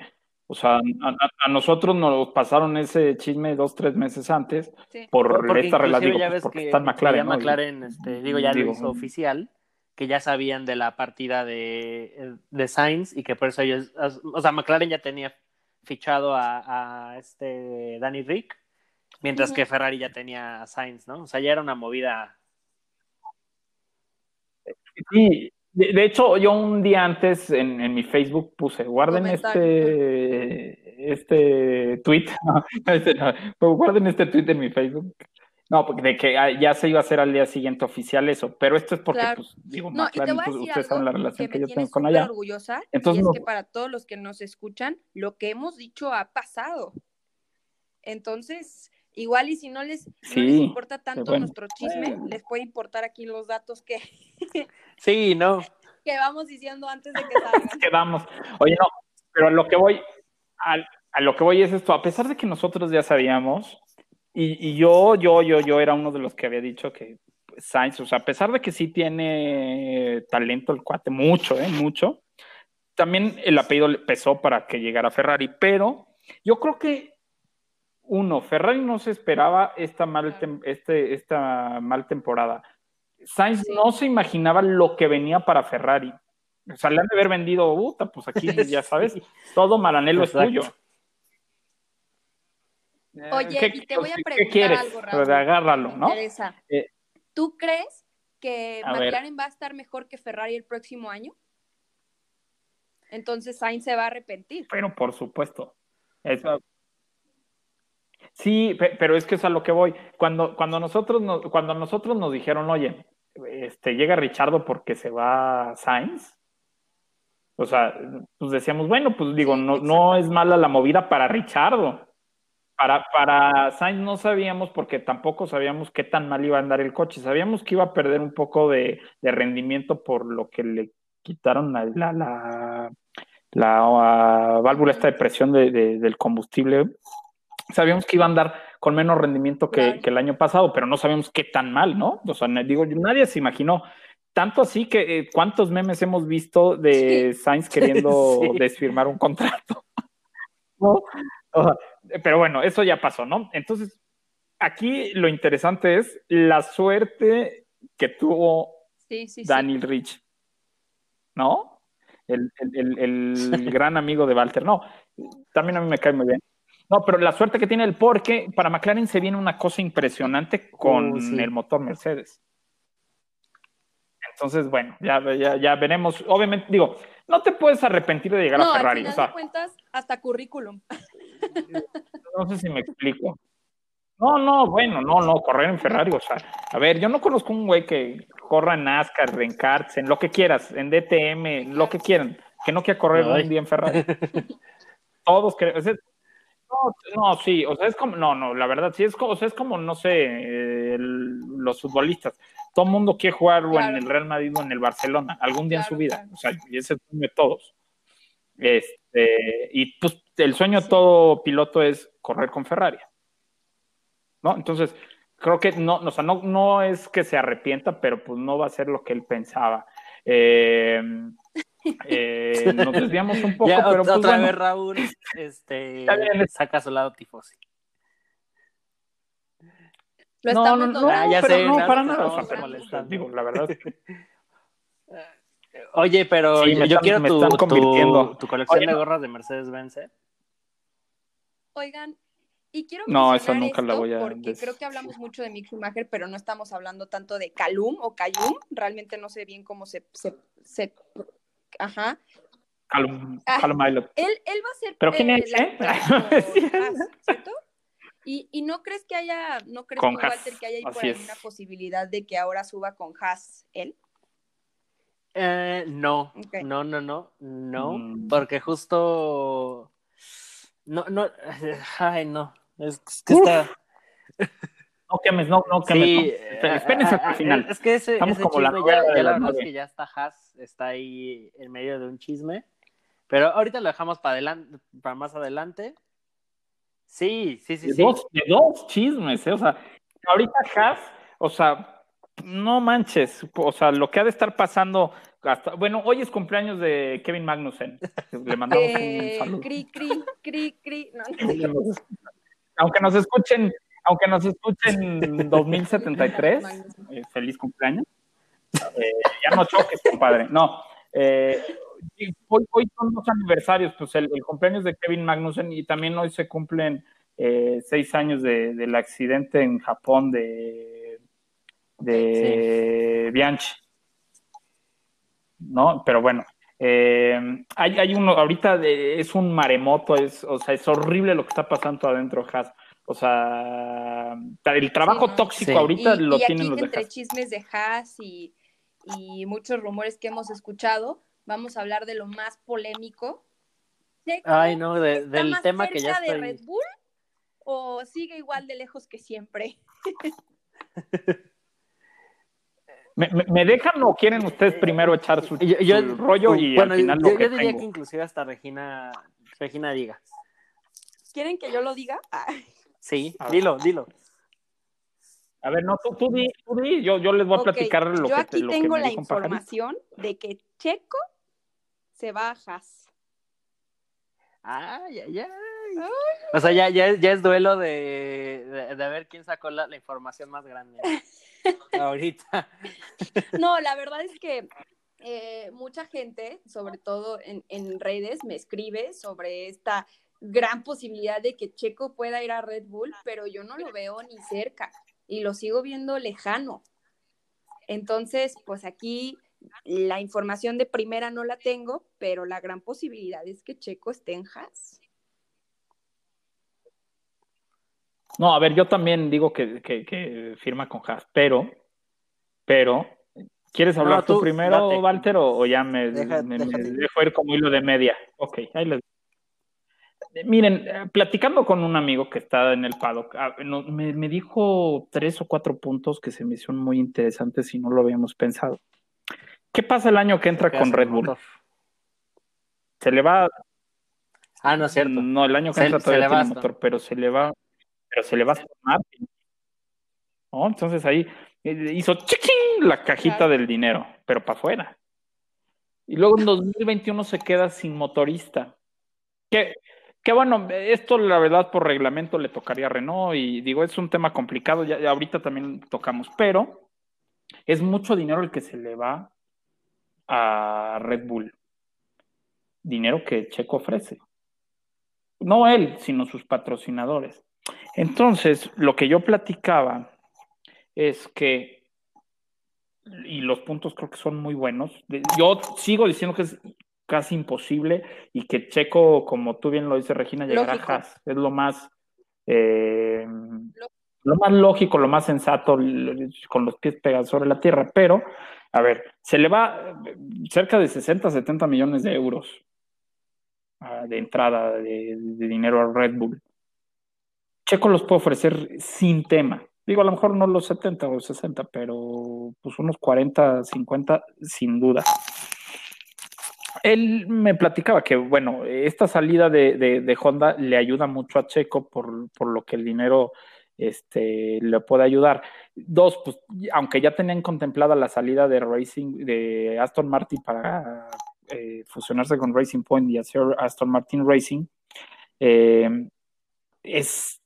O sea, a, nosotros nos pasaron ese chisme dos, tres meses antes Sí. por Porque esta relación. ya pues, ves porque que, está McLaren, ya ¿no? McLaren, este, digo, ya digo, lo hizo oficial, que ya sabían de la partida de, de Sainz y que por eso ellos, o sea, McLaren ya tenía fichado a, a este Danny Rick, mientras que Ferrari ya tenía a Sainz, ¿no? O sea, ya era una movida. Sí, de, de hecho, yo un día antes en, en mi Facebook puse, guarden este, este tweet, no, este no, pero guarden este tweet en mi Facebook. No, porque de que ah, ya se iba a hacer al día siguiente oficial eso, pero esto es porque, Claro. pues, digo, No, McLaren, voy a pues, decir ustedes saben la relación que yo tengo con allá. orgullosa Entonces, y es no- que para todos los que nos escuchan, lo que hemos dicho ha pasado. Entonces, igual y si no les, no les Sí, importa tanto bueno. nuestro chisme, les puede importar aquí los datos que, Sí, no. que vamos diciendo antes de que salgan. quedamos. Oye, no, pero a lo que voy, a, a lo que voy es esto, a pesar de que nosotros ya sabíamos, y, y yo, yo, yo, yo era uno de los que había dicho que pues, Sainz, o sea, a pesar de que sí tiene talento el cuate, mucho, ¿eh? Mucho, también el apellido le pesó para que llegara Ferrari, pero yo creo que uno, Ferrari no se esperaba esta mal, tem- este, esta mal temporada. Sainz Sí. no se imaginaba lo que venía para Ferrari. O sea, le han de haber vendido, puta, pues aquí ya sabes, todo Maranelo es tuyo. Oye, ¿Qué- y te voy a qué preguntar quieres? algo, Raúl. agárralo, ¿no? Eh, ¿Tú crees que ver. McLaren va a estar mejor que Ferrari el próximo año? Entonces Sainz se va a arrepentir. Pero por supuesto. Eso- Sí, pe- pero es que es a lo que voy. Cuando, cuando, nosotros nos, cuando nosotros nos dijeron, oye, este, llega Richardo porque se va Sainz, o sea, pues decíamos, bueno, pues digo, Sí, no, no es mala la movida para Richardo. Para, para Sainz no sabíamos porque tampoco sabíamos qué tan mal iba a andar el coche. Sabíamos que iba a perder un poco de, de rendimiento por lo que le quitaron la, la, la, la, ah, válvula esta de presión de- de- del combustible. Sabíamos que iba a andar con menos rendimiento que, Claro. que el año pasado, pero no sabíamos qué tan mal, ¿no? O sea, digo, nadie se imaginó. Tanto así que eh, cuántos memes hemos visto de Sainz queriendo Sí. desfirmar un contrato. ¿No? O sea, pero bueno, eso ya pasó, ¿no? Entonces, aquí lo interesante es la suerte que tuvo Sí, sí, sí. Daniel Rich, ¿no? El, el- el- el gran amigo de Walter. No, también a mí me cae muy bien. No, pero la suerte que tiene el porque para McLaren se viene una cosa impresionante con Uh, sí. el motor Mercedes. Entonces, bueno, ya, ya, ya veremos. Obviamente, digo, no te puedes arrepentir de llegar no, a Ferrari. al O final sea, de cuentas, hasta currículum. no sé si me explico. No, no, bueno, no, no, correr en Ferrari, o sea, a ver, yo no conozco un güey que corra en NASCAR, en karts, en lo que quieras, en DTM, lo que quieran, que no quiera correr un día en Ferrari. Todos que, o sea, no, no, sí, o sea, es como, no, no, la verdad, sí, es como, o sea, es como, no sé, eh, el- los futbolistas, todo el mundo quiere jugar o en el Real Madrid o en el Barcelona, algún día en su vida, claro. o sea, y ese es el sueño de todos. Este, y pues el sueño de todo piloto es correr con Ferrari. ¿No? Entonces, creo que no, o sea, no, no es que se arrepienta, pero pues no va a ser lo que él pensaba. Eh, eh, nos desviamos un poco, Ya, pero otra pues bueno. vez Raúl este, saca su lado tifosi. Lo no, no, no. Ah, ya pero sé, no, nada, para nada. o estamos sea, digo, la verdad. Oye, pero Sí, yo, me yo están- quiero tu, están tu- convirtiendo. tu colección Oye, de gorras de Mercedes-Benz. ¿eh? Oigan, y quiero No, esa nunca la voy a porque des- creo que hablamos mucho de Mick Schumacher, pero no estamos hablando tanto de Calum o Cayum. Realmente no sé bien cómo se... se, se- ajá. Calum, Ah. Calum Milot. Él, él va a ser ¿Pero quién eh, es, eh? Haas, ¿cierto? Y, y no crees que haya, no crees Con Haas, Walter, que haya ahí por así ahí es. una posibilidad de que ahora suba con Haas él? Eh, no, Ok. no, no, no, no, Mm. porque justo no, no, ay, no, es, es que Uf. está, No quemes, no, no quemes. Sí, no. Espérense hasta el final. Es que ese, Estamos ese como la chisme ya, de ya la las verdad es que ya está Haas, está ahí en medio de un chisme. Pero ahorita lo dejamos para adelante, para más adelante. Sí, sí, sí, de, sí. dos, de dos chismes, ¿eh? O sea, ahorita Haas, o sea, no manches, o sea, lo que ha de estar pasando hasta, bueno, hoy es cumpleaños de Kevin Magnussen. Le mandamos Eh, un saludo. cri, cri, cri, cri. No, no. Aunque nos escuchen, aunque nos escuchen en 2073, eh, feliz cumpleaños. Eh, ya no choques, compadre. No, eh, hoy, hoy son dos aniversarios, pues el, el cumpleaños de Kevin Magnussen y también hoy se cumplen eh, seis años de- del accidente en Japón de, de Bianchi. ¿No? Pero bueno, eh, hay, hay uno, ahorita de- es un maremoto, es, o sea, es horrible lo que está pasando adentro de Haas. O sea, el trabajo Sí, no. tóxico Sí. ahorita y, lo y tienen aquí los de entre Haas. chismes de Haas y, y muchos rumores que hemos escuchado, vamos a hablar de lo más polémico. Checo Ay, no, de- está del más tema que ya cerca de estoy. Red Bull o sigue igual de lejos que siempre? ¿Me, me- me dejan o quieren ustedes primero echar su, Yo- yo- su rollo y bueno, al final yo, lo que yo diría tengo? que inclusive hasta Regina, Regina diga. ¿Quieren que yo lo diga? Ah, Sí, A ver. dilo, dilo. A ver, no, tú, tú di, tú di, yo, yo les voy a platicar lo yo que, aquí lo que tengo me la pajarito. información de que Checo se Haas. Ay, ay, ay. O sea, ya, ya, es- ya es duelo de, de, de ver quién sacó la, la información más grande. Ahorita. No, la verdad es que eh, mucha gente, sobre todo en, en redes, me escribe sobre esta gran posibilidad de que Checo pueda ir a Red Bull, pero yo no lo veo ni cerca y lo sigo viendo lejano. Entonces, pues aquí la información de primera no la tengo, pero la gran posibilidad es que Checo esté en Haas. No, a ver, yo también digo que, que, que firma con Haas, pero, pero, ¿quieres hablar No, tú, tú, primero, date. Walter, o, o ya me, Deja- me- me déjate. dejo ir como hilo de media? Ok, ahí les Miren, eh, platicando con un amigo que está en el paddock, ah, me, me dijo tres o cuatro puntos que se me hicieron muy interesantes y no lo habíamos pensado. ¿Qué pasa el año que entra ¿Qué con Red Bull? motor? Se le va, Ah, no es cierto. no, el año que Se- entra todavía tiene motor, pero se le va, pero se le va a Martin. ¿No? Entonces ahí eh, hizo chiquín la cajita Claro. del dinero, pero para afuera. Y luego en 2021 se queda sin motorista. Que, que bueno, esto la verdad por reglamento le tocaría a Renault y digo, es un tema complicado, ya, ahorita también tocamos, pero es mucho dinero el que se le va a Red Bull. Dinero que Checo ofrece. No él, sino sus patrocinadores. Entonces, lo que yo platicaba es que, y los puntos creo que son muy buenos, yo sigo diciendo que es casi imposible y que Checo, como tú bien lo dices, Regina, llegará Lógico. a Haas. Es lo más, eh, lo más lógico, lo más sensato, con los pies pegados sobre la tierra. Pero, a ver, se le va cerca de 60, 70 millones de euros ah, de entrada de, de dinero a Red Bull. Checo los puede ofrecer sin tema. Digo, a lo mejor no los 70 o 60, pero pues unos 40, 50 sin duda. Él me platicaba que, bueno, esta salida de, de- Honda le ayuda mucho a Checo por, por lo que el dinero este, le puede ayudar. Dos, pues, aunque ya tenían contemplada la salida de Racing, de Aston Martin para eh, fusionarse con Racing Point y hacer Aston Martin Racing, eh, es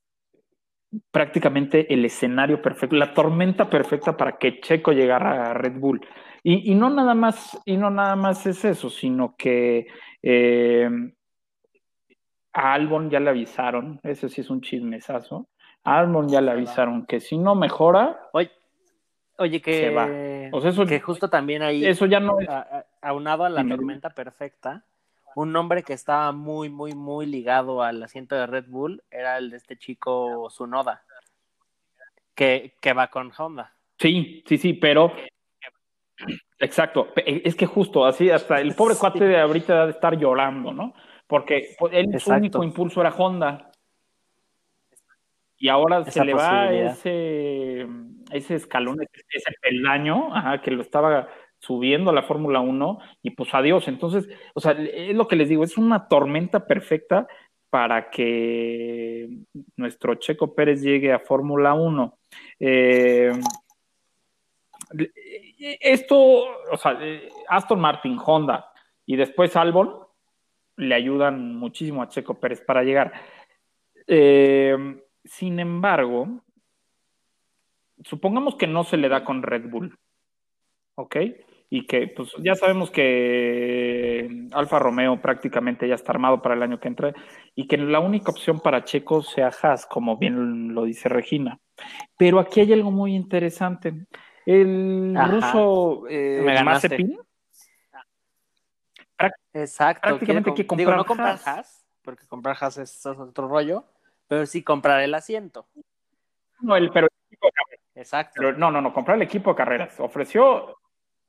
prácticamente el escenario perfecto, la tormenta perfecta para que Checo llegara a Red Bull. Y, y no nada más, y no nada más es eso, sino que eh, a Albon ya le avisaron, ese sí es un chismesazo, a Albon ya le avisaron que si no mejora, Oye, oye que, Se va. O sea, eso- que justo también ahí, eso ya no es a- a- aunado a la tormenta perfecta, un nombre que estaba muy, muy, muy ligado al asiento de Red Bull era el de este chico Sunoda, que, que va con Honda. Sí, sí, sí, pero exacto, Pe- es que justo así, hasta el pobre Sí. cuate de ahorita debe estar llorando, ¿no? Porque pues, él, su Exacto. único impulso era Honda. Y ahora se le va ese ese escalón, ese peldaño, ajá, que lo estaba subiendo a la Fórmula 1 y pues adiós. Entonces, o sea, es lo que les digo, es una tormenta perfecta para que nuestro Checo Pérez llegue a Fórmula 1. Eh, esto, o sea, Aston Martin, Honda y después Albon le ayudan muchísimo a Checo Pérez para llegar. Eh, sin embargo, supongamos que no se le da con Red Bull, ¿ok? Y que pues ya sabemos que Alfa Romeo prácticamente ya está armado para el año que entra y que la única opción para Checo sea Haas, como bien lo dice Regina. Pero aquí hay algo muy interesante. El ruso eh, Mazepin. Exacto. Prácticamente que comprar no comprar Haas. porque comprar Haas es otro rollo, pero sí comprar el asiento. No, el, pero Exacto. no, no, no, comprar el equipo de carreras. Ofreció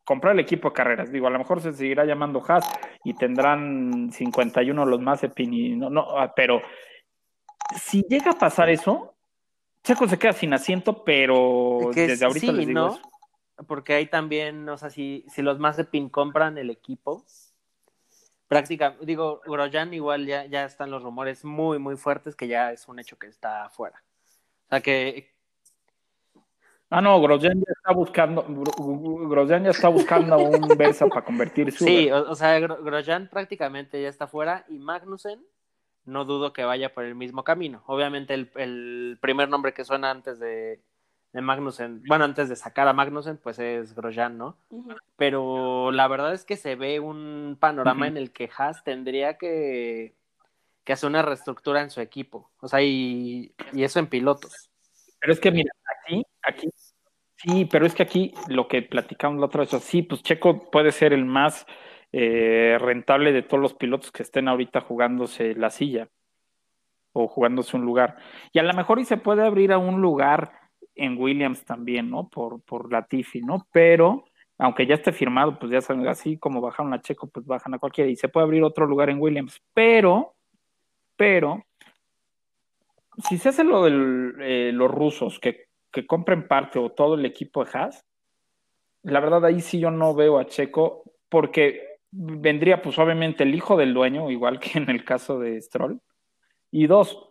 comprar el equipo de carreras. Digo, a lo mejor se seguirá llamando Haas y tendrán 51 los más y no, no, ah, pero si llega a pasar eso, Checo se queda sin asiento, pero desde ahorita les digo ¿no? Porque ahí también, o sea, si, si los Mazepin compran el equipo, prácticamente, digo, Grosjean igual ya, ya están los rumores muy, muy fuertes que ya es un hecho que está afuera. O sea, que, Ah, no, Grosjean ya está buscando, Grosjean ya está buscando un Versa para convertir su. Sí, o, sea, Grosjean prácticamente ya está fuera y Magnussen no dudo que vaya por el mismo camino. Obviamente el, primer nombre que suena antes de, Magnussen, bueno, antes de sacar a Magnussen, pues es Grosjean, ¿no? Pero la verdad es que se ve un panorama en el que Haas tendría que, que, hacer una reestructura en su equipo. O sea, y, y eso en pilotos. Pero es que mira, aquí, aquí Sí, pero es que aquí lo que platicamos la otra vez, sí, pues Checo puede ser el más eh, rentable de todos los pilotos que estén ahorita jugándose la silla o jugándose un lugar. Y a lo mejor y se puede abrir a un lugar en Williams también, ¿no? Por, por la Tiffy, ¿no? Pero aunque ya esté firmado, pues ya saben, así como bajaron a Checo, pues bajan a cualquiera y se puede abrir otro lugar en Williams. Pero, pero, si se hace lo de eh, los rusos, que que compren parte o todo el equipo de Haas, la verdad ahí sí yo no veo a Checo porque vendría pues obviamente el hijo del dueño, igual que en el caso de Stroll. Y dos,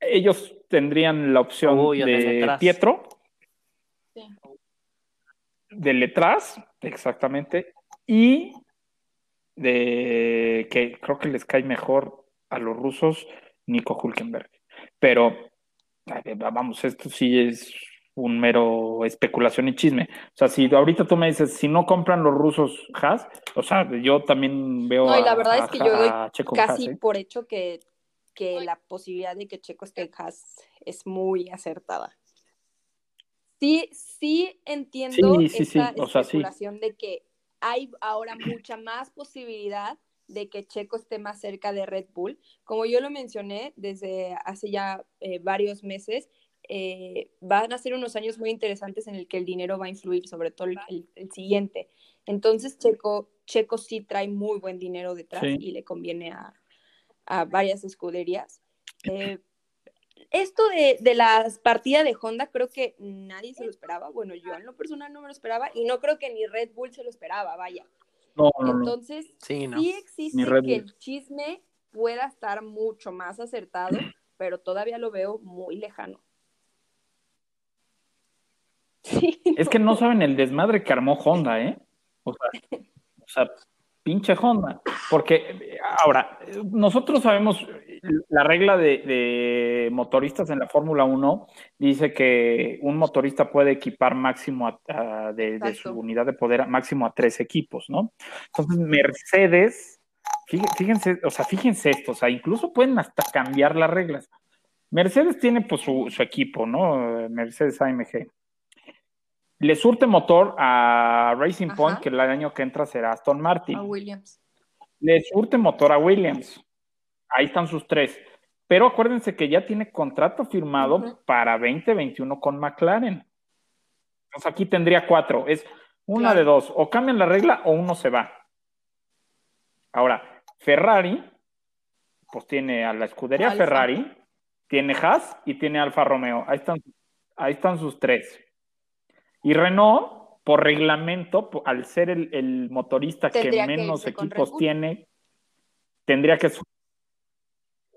ellos tendrían la opción de Pietro, de Letras, exactamente, y de que creo que les cae mejor a los rusos Nico Hulkenberg. Pero vamos, esto sí es un mero especulación y chisme. O sea, si ahorita tú me dices, si no compran los rusos Haas, o sea, yo también veo. No, y la verdad es que yo doy casi ¿eh? por hecho que, que la posibilidad de que Checo esté en Haas es muy acertada. Sí, sí entiendo esa especulación de que hay ahora mucha más posibilidad de que Checo esté más cerca de Red Bull. Como yo lo mencioné desde hace ya eh, varios meses, eh, van a ser unos años muy interesantes en el que el dinero va a influir, sobre todo el, siguiente. Entonces, Checo, Checo sí trae muy buen dinero detrás y le conviene a, varias escuderías. Eh, esto de, de la partida de Honda creo que nadie se lo esperaba. Bueno, yo en lo personal no me lo esperaba y no creo que ni Red Bull se lo esperaba, vaya. Entonces, sí, existe que el chisme pueda estar mucho más acertado, pero todavía lo veo muy lejano. Es que no saben el desmadre que armó Honda, ¿eh? O sea, pinche Honda. Porque ahora, nosotros sabemos la regla de, motoristas en la Fórmula 1 dice que un motorista puede equipar máximo de, su unidad de poder máximo a tres equipos, ¿no? Entonces, Mercedes, fíjense, o sea, fíjense esto, o sea, incluso pueden hasta cambiar las reglas. Mercedes tiene pues su, equipo, ¿no? Mercedes AMG. Le surte motor a Racing Point, que el año que entra será Aston Martin. A Williams. Le surte motor a Williams. Ahí están sus tres. Pero acuérdense que ya tiene contrato firmado para 2021 con McLaren. Entonces aquí tendría cuatro. Es una de dos. O cambian la regla o uno se va. Ahora, Ferrari, pues tiene a la escudería Ferrari, tiene Haas y tiene Alfa Romeo. Ahí están, Ahí están sus tres. Y Renault, por reglamento, al ser el, motorista que menos equipos tiene, tendría que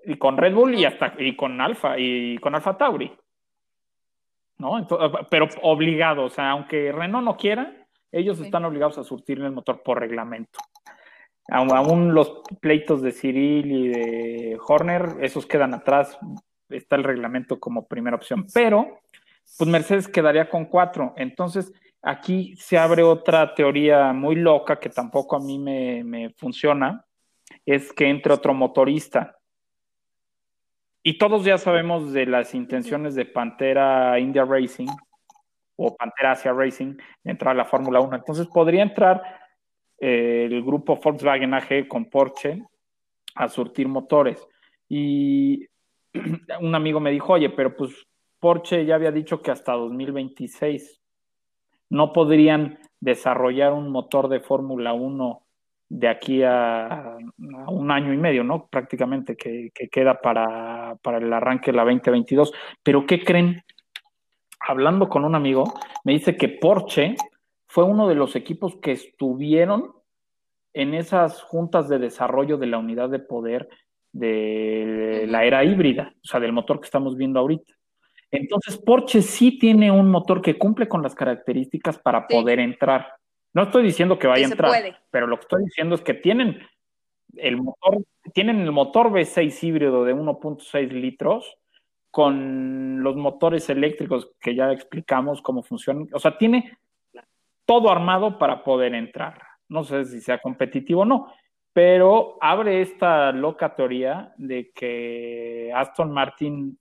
y con Red Bull y hasta y con Alfa y con Alfa Tauri. ¿No? pero obligado, o sea, aunque Renault no quiera, ellos están obligados a surtir el motor por reglamento. Aún los pleitos de Cyril y de Horner, esos quedan atrás, está el reglamento como primera opción, pero pues Mercedes quedaría con cuatro. Entonces, aquí se abre otra teoría muy loca que tampoco a mí me, funciona, es que entre otro motorista. Y todos ya sabemos de las intenciones de Pantera India Racing o Pantera Asia Racing de entrar a la Fórmula 1. Entonces podría entrar eh, el grupo Volkswagen AG con Porsche a surtir motores. Y un amigo me dijo, oye, pero pues Porsche ya había dicho que hasta 2026 no podrían desarrollar un motor de Fórmula 1 de aquí a, un año y medio, ¿no? Prácticamente que, queda para, para, el arranque de la 2022. Pero ¿qué creen? Hablando con un amigo, me dice que Porsche fue uno de los equipos que estuvieron en esas juntas de desarrollo de la unidad de poder de la era híbrida, o sea, del motor que estamos viendo ahorita. Entonces, Porsche sí tiene un motor que cumple con las características para poder entrar. No estoy diciendo que vaya a entrar, pero lo que estoy diciendo es que tienen el motor, tienen el motor V6 híbrido de 1.6 litros con los motores eléctricos que ya explicamos cómo funcionan. O sea, tiene todo armado para poder entrar. No sé si sea competitivo o no, pero abre esta loca teoría de que Aston Martin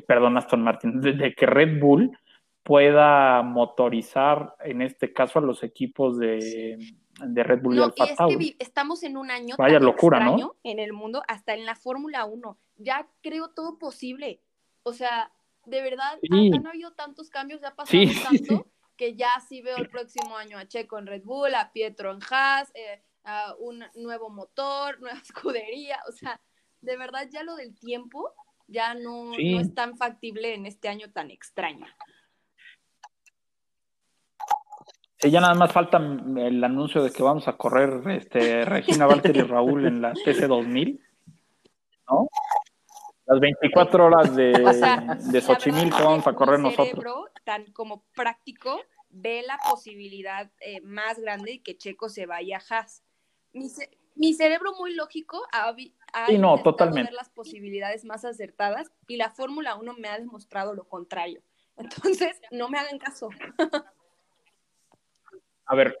perdón, Aston Martin, de, que Red Bull pueda motorizar, en este caso, a los equipos de, Red Bull y Alfa Tauri. estamos en un año Vaya locura, extraño en el mundo, hasta en la Fórmula 1. Ya creo todo posible. O sea, de verdad, han, habido tantos cambios, ya ha pasado tanto, que ya sí veo el próximo año a Checo en Red Bull, a Pietro en Haas, eh, a un nuevo motor, nueva escudería. O sea, de verdad ya lo del tiempo ya no, es tan factible en este año tan extraño. Sí, ya nada más falta el anuncio de que vamos a correr este, Regina Walter y Raúl en la TC2000, ¿no? Las 24 horas de, de Xochimilco que vamos a correr nosotros. tan como práctico ve la posibilidad eh, más grande de que Checo se vaya a Haas. Mi, mi cerebro muy lógico ha, ha no, totalmente. ver las posibilidades más acertadas y la Fórmula 1 me ha demostrado lo contrario. Entonces, no me hagan caso. A ver,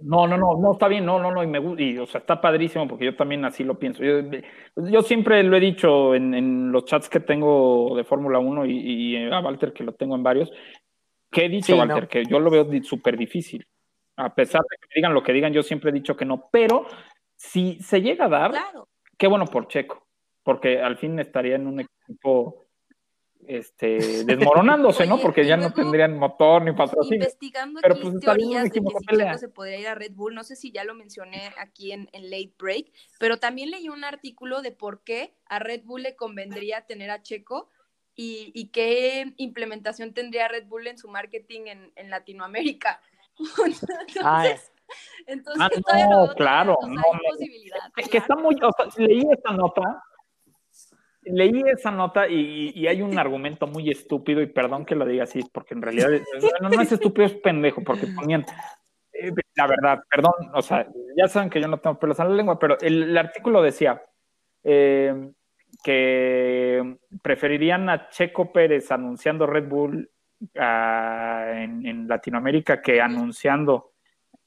no, no, no, no, está bien, no, no, no, y me gusta, y o sea, está padrísimo porque yo también así lo pienso. Yo, siempre lo he dicho en, los chats que tengo de Fórmula 1 y, a Walter que lo tengo en varios, que he dicho, Walter, que yo lo veo súper difícil. A pesar de que me digan lo que digan, yo siempre he dicho que no, pero si se llega a dar, qué bueno por Checo, porque al fin estaría en un equipo este, desmoronándose, ¿no? Porque ya no tendrían motor ni patrocinio. Investigando Pero pues teorías de que si Checo se podría ir a Red Bull, no sé si ya lo mencioné aquí en, en, Late Break, pero también leí un artículo de por qué a Red Bull le convendría tener a Checo y, y qué implementación tendría Red Bull en su marketing en, en Latinoamérica. Entonces, entonces, ah, no, claro, no, Es que está muy, o sea, leí esa nota, leí esa nota y, hay un argumento muy estúpido, y perdón que lo diga así, porque en realidad no, es estúpido, es pendejo, porque ponían, eh, la verdad, perdón, o sea, ya saben que yo no tengo pelos en la lengua, pero el, artículo decía eh, que preferirían a Checo Pérez anunciando Red Bull ah, en Latinoamérica que anunciando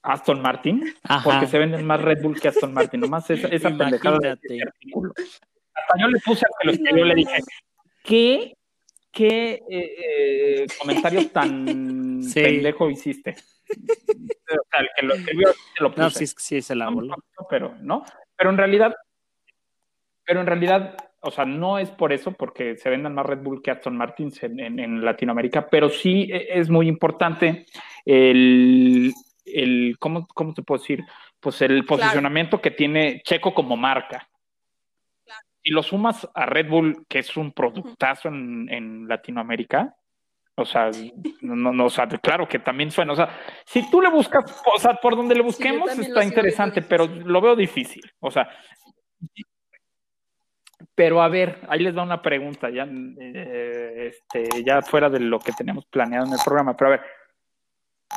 Aston Martin, porque se venden más Red Bull que Aston Martin, nomás esa, esa pendejada de artículo. Hasta yo le puse a que lo escribió, le dije, ¿qué, qué eh, eh, comentario tan pendejo hiciste? o sea, el que lo escribió se lo puse. No, sí, sí, se la voló. Pero, ¿no? Pero en realidad, pero en realidad, o sea, no es por eso, porque se vendan más Red Bull que Aston Martin en, en Latinoamérica, pero sí e, es muy importante el el ¿cómo, cómo te puedo decir? Pues el posicionamiento que tiene Checo como marca. Si lo sumas a Red Bull, que es un productazo en, Latinoamérica, O sea, no, no, o sea, claro que también suena. O sea, si tú le buscas, o sea, por donde le busquemos está interesante, pero lo veo difícil. O sea, pero a ver, ahí les da una pregunta, ya, eh, este, ya fuera de lo que tenemos planeado en el programa. Pero a ver,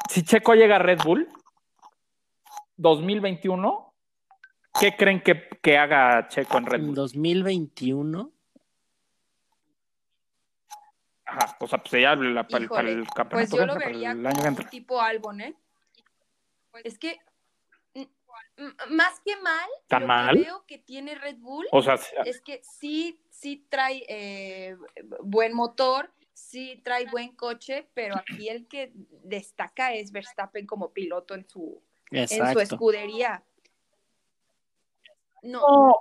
si Checo llega a Red Bull 2021, ¿qué creen que, que haga Checo en Red Bull? 2021 Ajá, o sea, pues ya la, para, para, el campeonato. Pues yo lo vería como tipo Albon, ¿eh? Es que más que mal, ¿Tan mal? que veo que tiene Red Bull o sea, es que sí, sí trae eh, buen motor, sí trae buen coche, pero aquí el que destaca es Verstappen como piloto en su, en su escudería. No,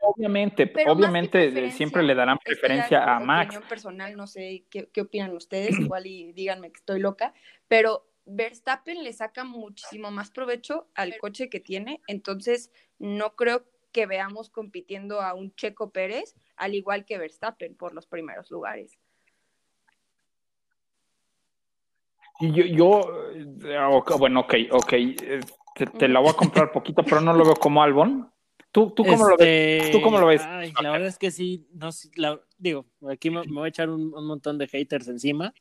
Obviamente, obviamente siempre le darán preferencia a Max. Opinión personal, no sé qué, qué opinan ustedes, igual y díganme que estoy loca, pero Verstappen le saca muchísimo más provecho al coche que tiene, entonces no creo que veamos compitiendo a un Checo Pérez, al igual que Verstappen, por los primeros lugares. Yo, yo eh, bueno, ok, ok, eh, te, te, la voy a comprar poquito, pero no lo veo como Albon. ¿Tú, tú, cómo, lo ves? ¿Tú cómo lo ves? la verdad es que sí, no, digo, aquí me, voy a echar un, montón de haters encima.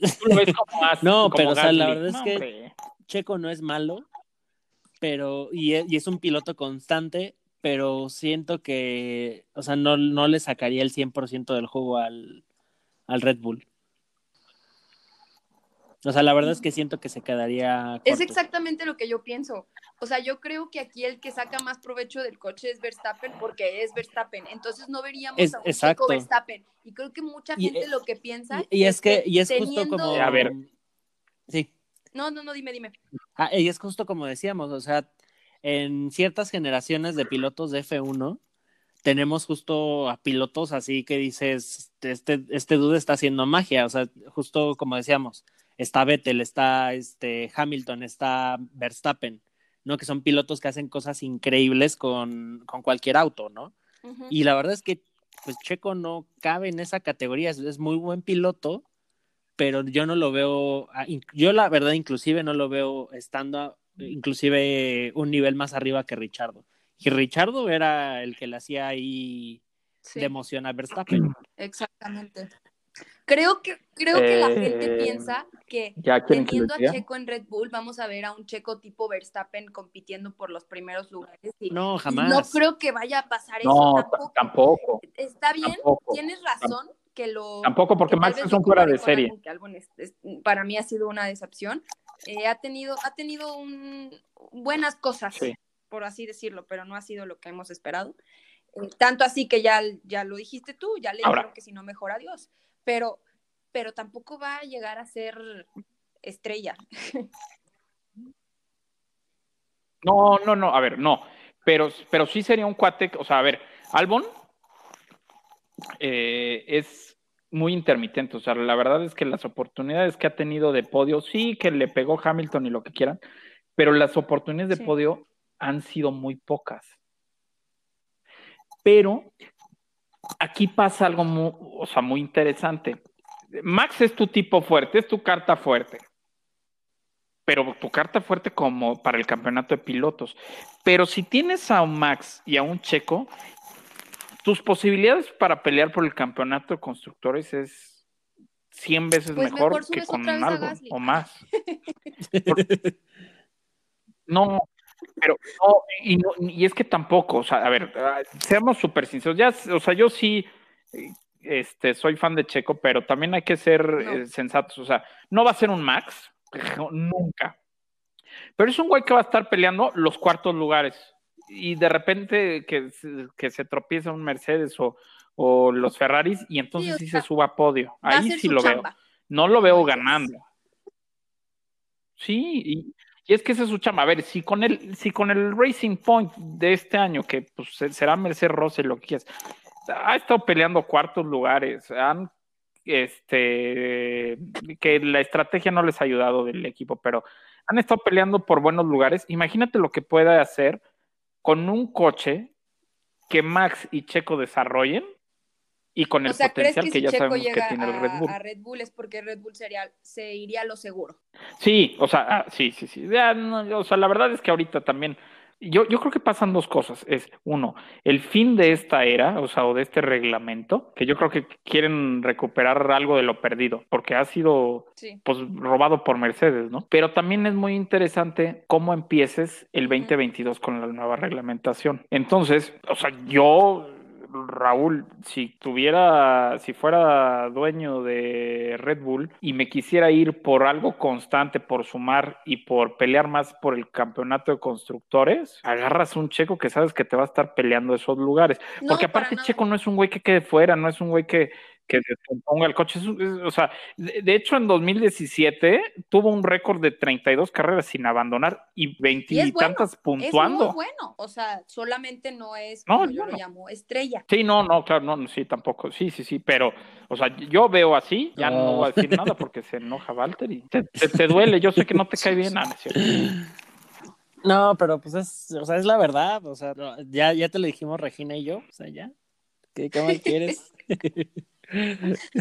¿Tú lo ves como más, no, pero o sea, la verdad es que Checo no es malo, pero y es, y es, un piloto constante, pero siento que, o sea, no, no le sacaría el 100% del juego al, al Red Bull. O sea, la verdad es que siento que se quedaría. Es exactamente lo que yo pienso. O sea, yo creo que aquí el que saca más provecho del coche es Verstappen porque es Verstappen. Entonces no veríamos a un exacto. Verstappen. Y creo que mucha gente lo que piensa. Y, es, que, y es justo como. A ver. Sí. No, no, no, dime, dime. Ah, y es justo como decíamos, o sea, en ciertas generaciones de pilotos de F1 tenemos justo a pilotos así que dices, este, este dude está haciendo magia, o sea, justo como decíamos, está Vettel, está este, Hamilton, está Verstappen, ¿no? Que son pilotos que hacen cosas increíbles con, con cualquier auto, ¿no? Y la verdad es que, pues Checo no cabe en esa categoría, es, muy buen piloto, pero yo no lo veo, ah, yo la verdad inclusive no lo veo estando inclusive un nivel más arriba que Richardo. Y Richardo era el que le hacía ahí de emoción a Verstappen. Exactamente. Creo que, creo que la gente eh, piensa que teniendo a Checo en Red Bull, vamos a ver a un Checo tipo Verstappen compitiendo por los primeros lugares. no, jamás. No creo que vaya a pasar eso tampoco. tampoco. Está bien, tienes razón que lo... Tampoco, porque Max es un fuera de serie. para mí ha sido una decepción. Eh, ha tenido, ha tenido un, buenas cosas, por así decirlo, pero no ha sido lo que hemos esperado. Eh, tanto así que ya, ya lo dijiste tú, ya le dijeron que si no mejora Dios pero, pero tampoco va a llegar a ser estrella. No, no, no, a ver, no, pero, pero sí sería un cuate, o sea, a ver, Albon eh, es muy intermitente, o sea, la verdad es que las oportunidades que ha tenido de podio, sí que le pegó Hamilton y lo que quieran, pero las oportunidades de podio han sido muy pocas. Pero aquí pasa algo muy, o sea, muy interesante. Max es tu tipo fuerte, es tu carta fuerte. Pero tu carta fuerte como para el campeonato de pilotos. Pero si tienes a un Max y a un Checo, tus posibilidades para pelear por el campeonato de constructores es 100 veces pues mejor, que con algo o más. no, pero no y, no, y es que tampoco, o sea, a ver, ah, seamos súper sinceros, ya, o sea, yo sí este, soy fan de Checo, pero también hay que ser eh, sensatos, o sea, no va a ser un Max, nunca. Pero es un güey que va a estar peleando los cuartos lugares. Y de repente que, que se tropieza un Mercedes o, o los Ferraris y entonces sí, se suba a podio. Ahí sí lo veo. No lo veo ganando. Sí, y, y es que ese es su chama. A ver, si con el, si con el Racing Point de este año, que pues será Mercedes Rose lo que quieras, ha estado peleando cuartos lugares, han este que la estrategia no les ha ayudado del equipo, pero han estado peleando por buenos lugares. Imagínate lo que puede hacer con un coche que Max y Checo desarrollen y con el o sea, ¿crees potencial que, que, si ya Checo sabemos que llega tiene el a, Red Bull. a Red Bull es porque Red Bull sería, se iría a lo seguro? Sí, o sea, ah, sí, sí, sí. Ya, no, o sea, la verdad es que ahorita también, yo, yo creo que pasan dos cosas. Es, uno, el fin de esta era, o sea, o de este reglamento, que yo creo que quieren recuperar algo de lo perdido, porque ha sido Sí. pues robado por Mercedes, ¿no? Pero también es muy interesante cómo empieces el Ujú. 2022 con la nueva reglamentación. Entonces, o sea, yo, Raúl, si tuviera, si fuera dueño de Red Bull y me quisiera ir por algo constante, por sumar y por pelear más por el campeonato de constructores, agarras un checo que sabes que te va a estar peleando esos lugares. No, Porque aparte. Checo no es un güey que quede fuera, no es un güey que, que ponga el coche. Es es- o sea, de, de hecho en 2017 tuvo un récord de 32 carreras sin abandonar y 20 Y es y bueno, tantas Es puntuando. muy bueno. O sea, solamente no es, No, como es yo lo llamo, estrella. Sí, no, no, claro, no, no, sí, tampoco, sí, sí, sí, pero, o sea, yo veo así, ya no, No. voy a decir nada porque se enoja Walter y te, te- te duele, yo sé que no te cae bien, ah, no es. No, pero pues es, o sea, es la verdad, o sea, no, ya, ya te lo dijimos Regina y yo, o sea, ya. ¿Qué, qué más quieres?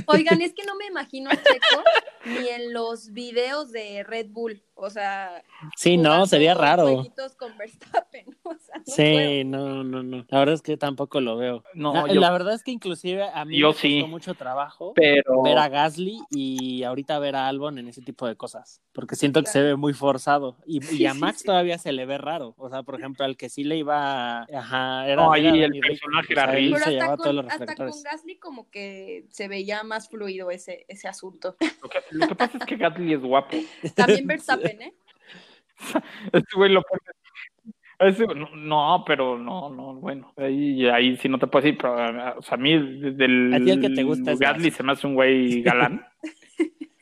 Oigan, es que no me imagino a Checo ni en los videos de Red Bull. O sea, Sí, no, sería raro. con Verstappen. O sea, no puedo. Sí, no, no, no. La verdad es que tampoco lo veo. No, la, yo- la verdad es que inclusive a mí Yo me costó sí. mucho trabajo Pero, ver a Gasly y ahorita ver a Albon en ese tipo de cosas, porque siento que se ve muy forzado y, y a Max sí. todavía se le ve raro, o sea, por ejemplo, al que sí le iba, ajá, era, No, ahí el personaje era él Ric. Pero se hasta llevaba todos con, los hasta con Gasly como que se veía más fluido ese, ese asunto. lo que, lo que pasa es que Gasly es guapo. También Verstappen, Este güey lo pone. ese- no, no, pero no, no, bueno, ahí, ahí sí no te puedo decir, pero, o sea, a mí del A ti el que te gusta es Gasly se me hace un güey galán.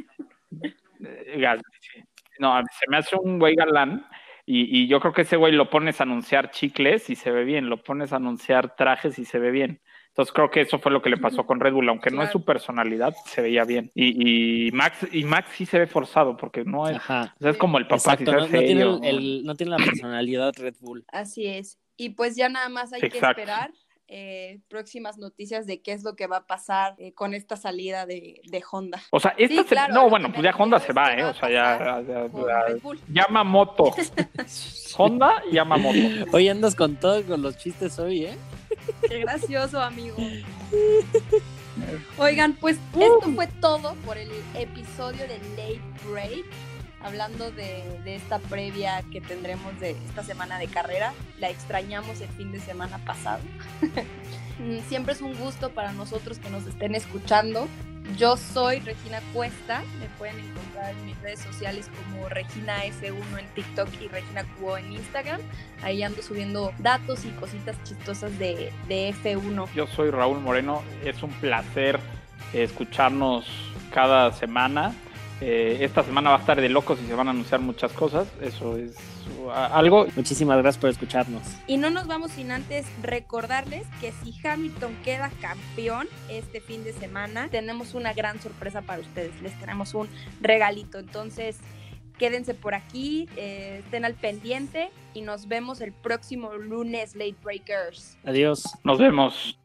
Gasly, sí. No, se me hace un güey galán y, y yo creo que ese güey lo pones a anunciar chicles y se ve bien, lo pones a anunciar trajes y se ve bien. Entonces creo que eso fue lo que le pasó con Red Bull, aunque no es su personalidad, se veía bien. Y, y Max y Max sí se ve forzado porque no es, Ajá. o sea, es como el papá, Exacto, si no, tiene serio, el, el- no tiene la personalidad Red Bull. Así es. Y pues ya nada más hay que esperar eh, próximas noticias de qué es lo que va a pasar eh, con esta salida de, de Honda. O sea, esta Sí, se- claro, no, bueno, pues ya Honda se va, ¿eh? O sea, ya, ya- ya-. Yamamoto. Honda y Yamamoto. Hoy andas con todo con los chistes hoy, ¿eh? Qué gracioso, amigo. Oigan, pues esto fue todo por el episodio de Late Break. Hablando de, de esta previa que tendremos de esta semana de carrera. La extrañamos el fin de semana pasado. Mm, Siempre es un gusto para nosotros que nos estén escuchando. Yo soy Regina Cuesta. Me pueden encontrar en mis redes sociales como Regina F1 en TikTok y Regina Cubo en Instagram. Ahí ando subiendo datos y cositas chistosas de, de F1. Yo soy Raúl Moreno. Es un placer escucharnos cada semana. Eh, esta semana va a estar de locos y se van a anunciar muchas cosas. Eso es algo. Muchísimas gracias por escucharnos. Y no nos vamos sin antes recordarles que si Hamilton queda campeón este fin de semana, tenemos una gran sorpresa para ustedes. Les tenemos un regalito. Entonces, quédense por aquí, eh, estén al pendiente y nos vemos el próximo lunes, Late Breakers. Adiós. Nos vemos.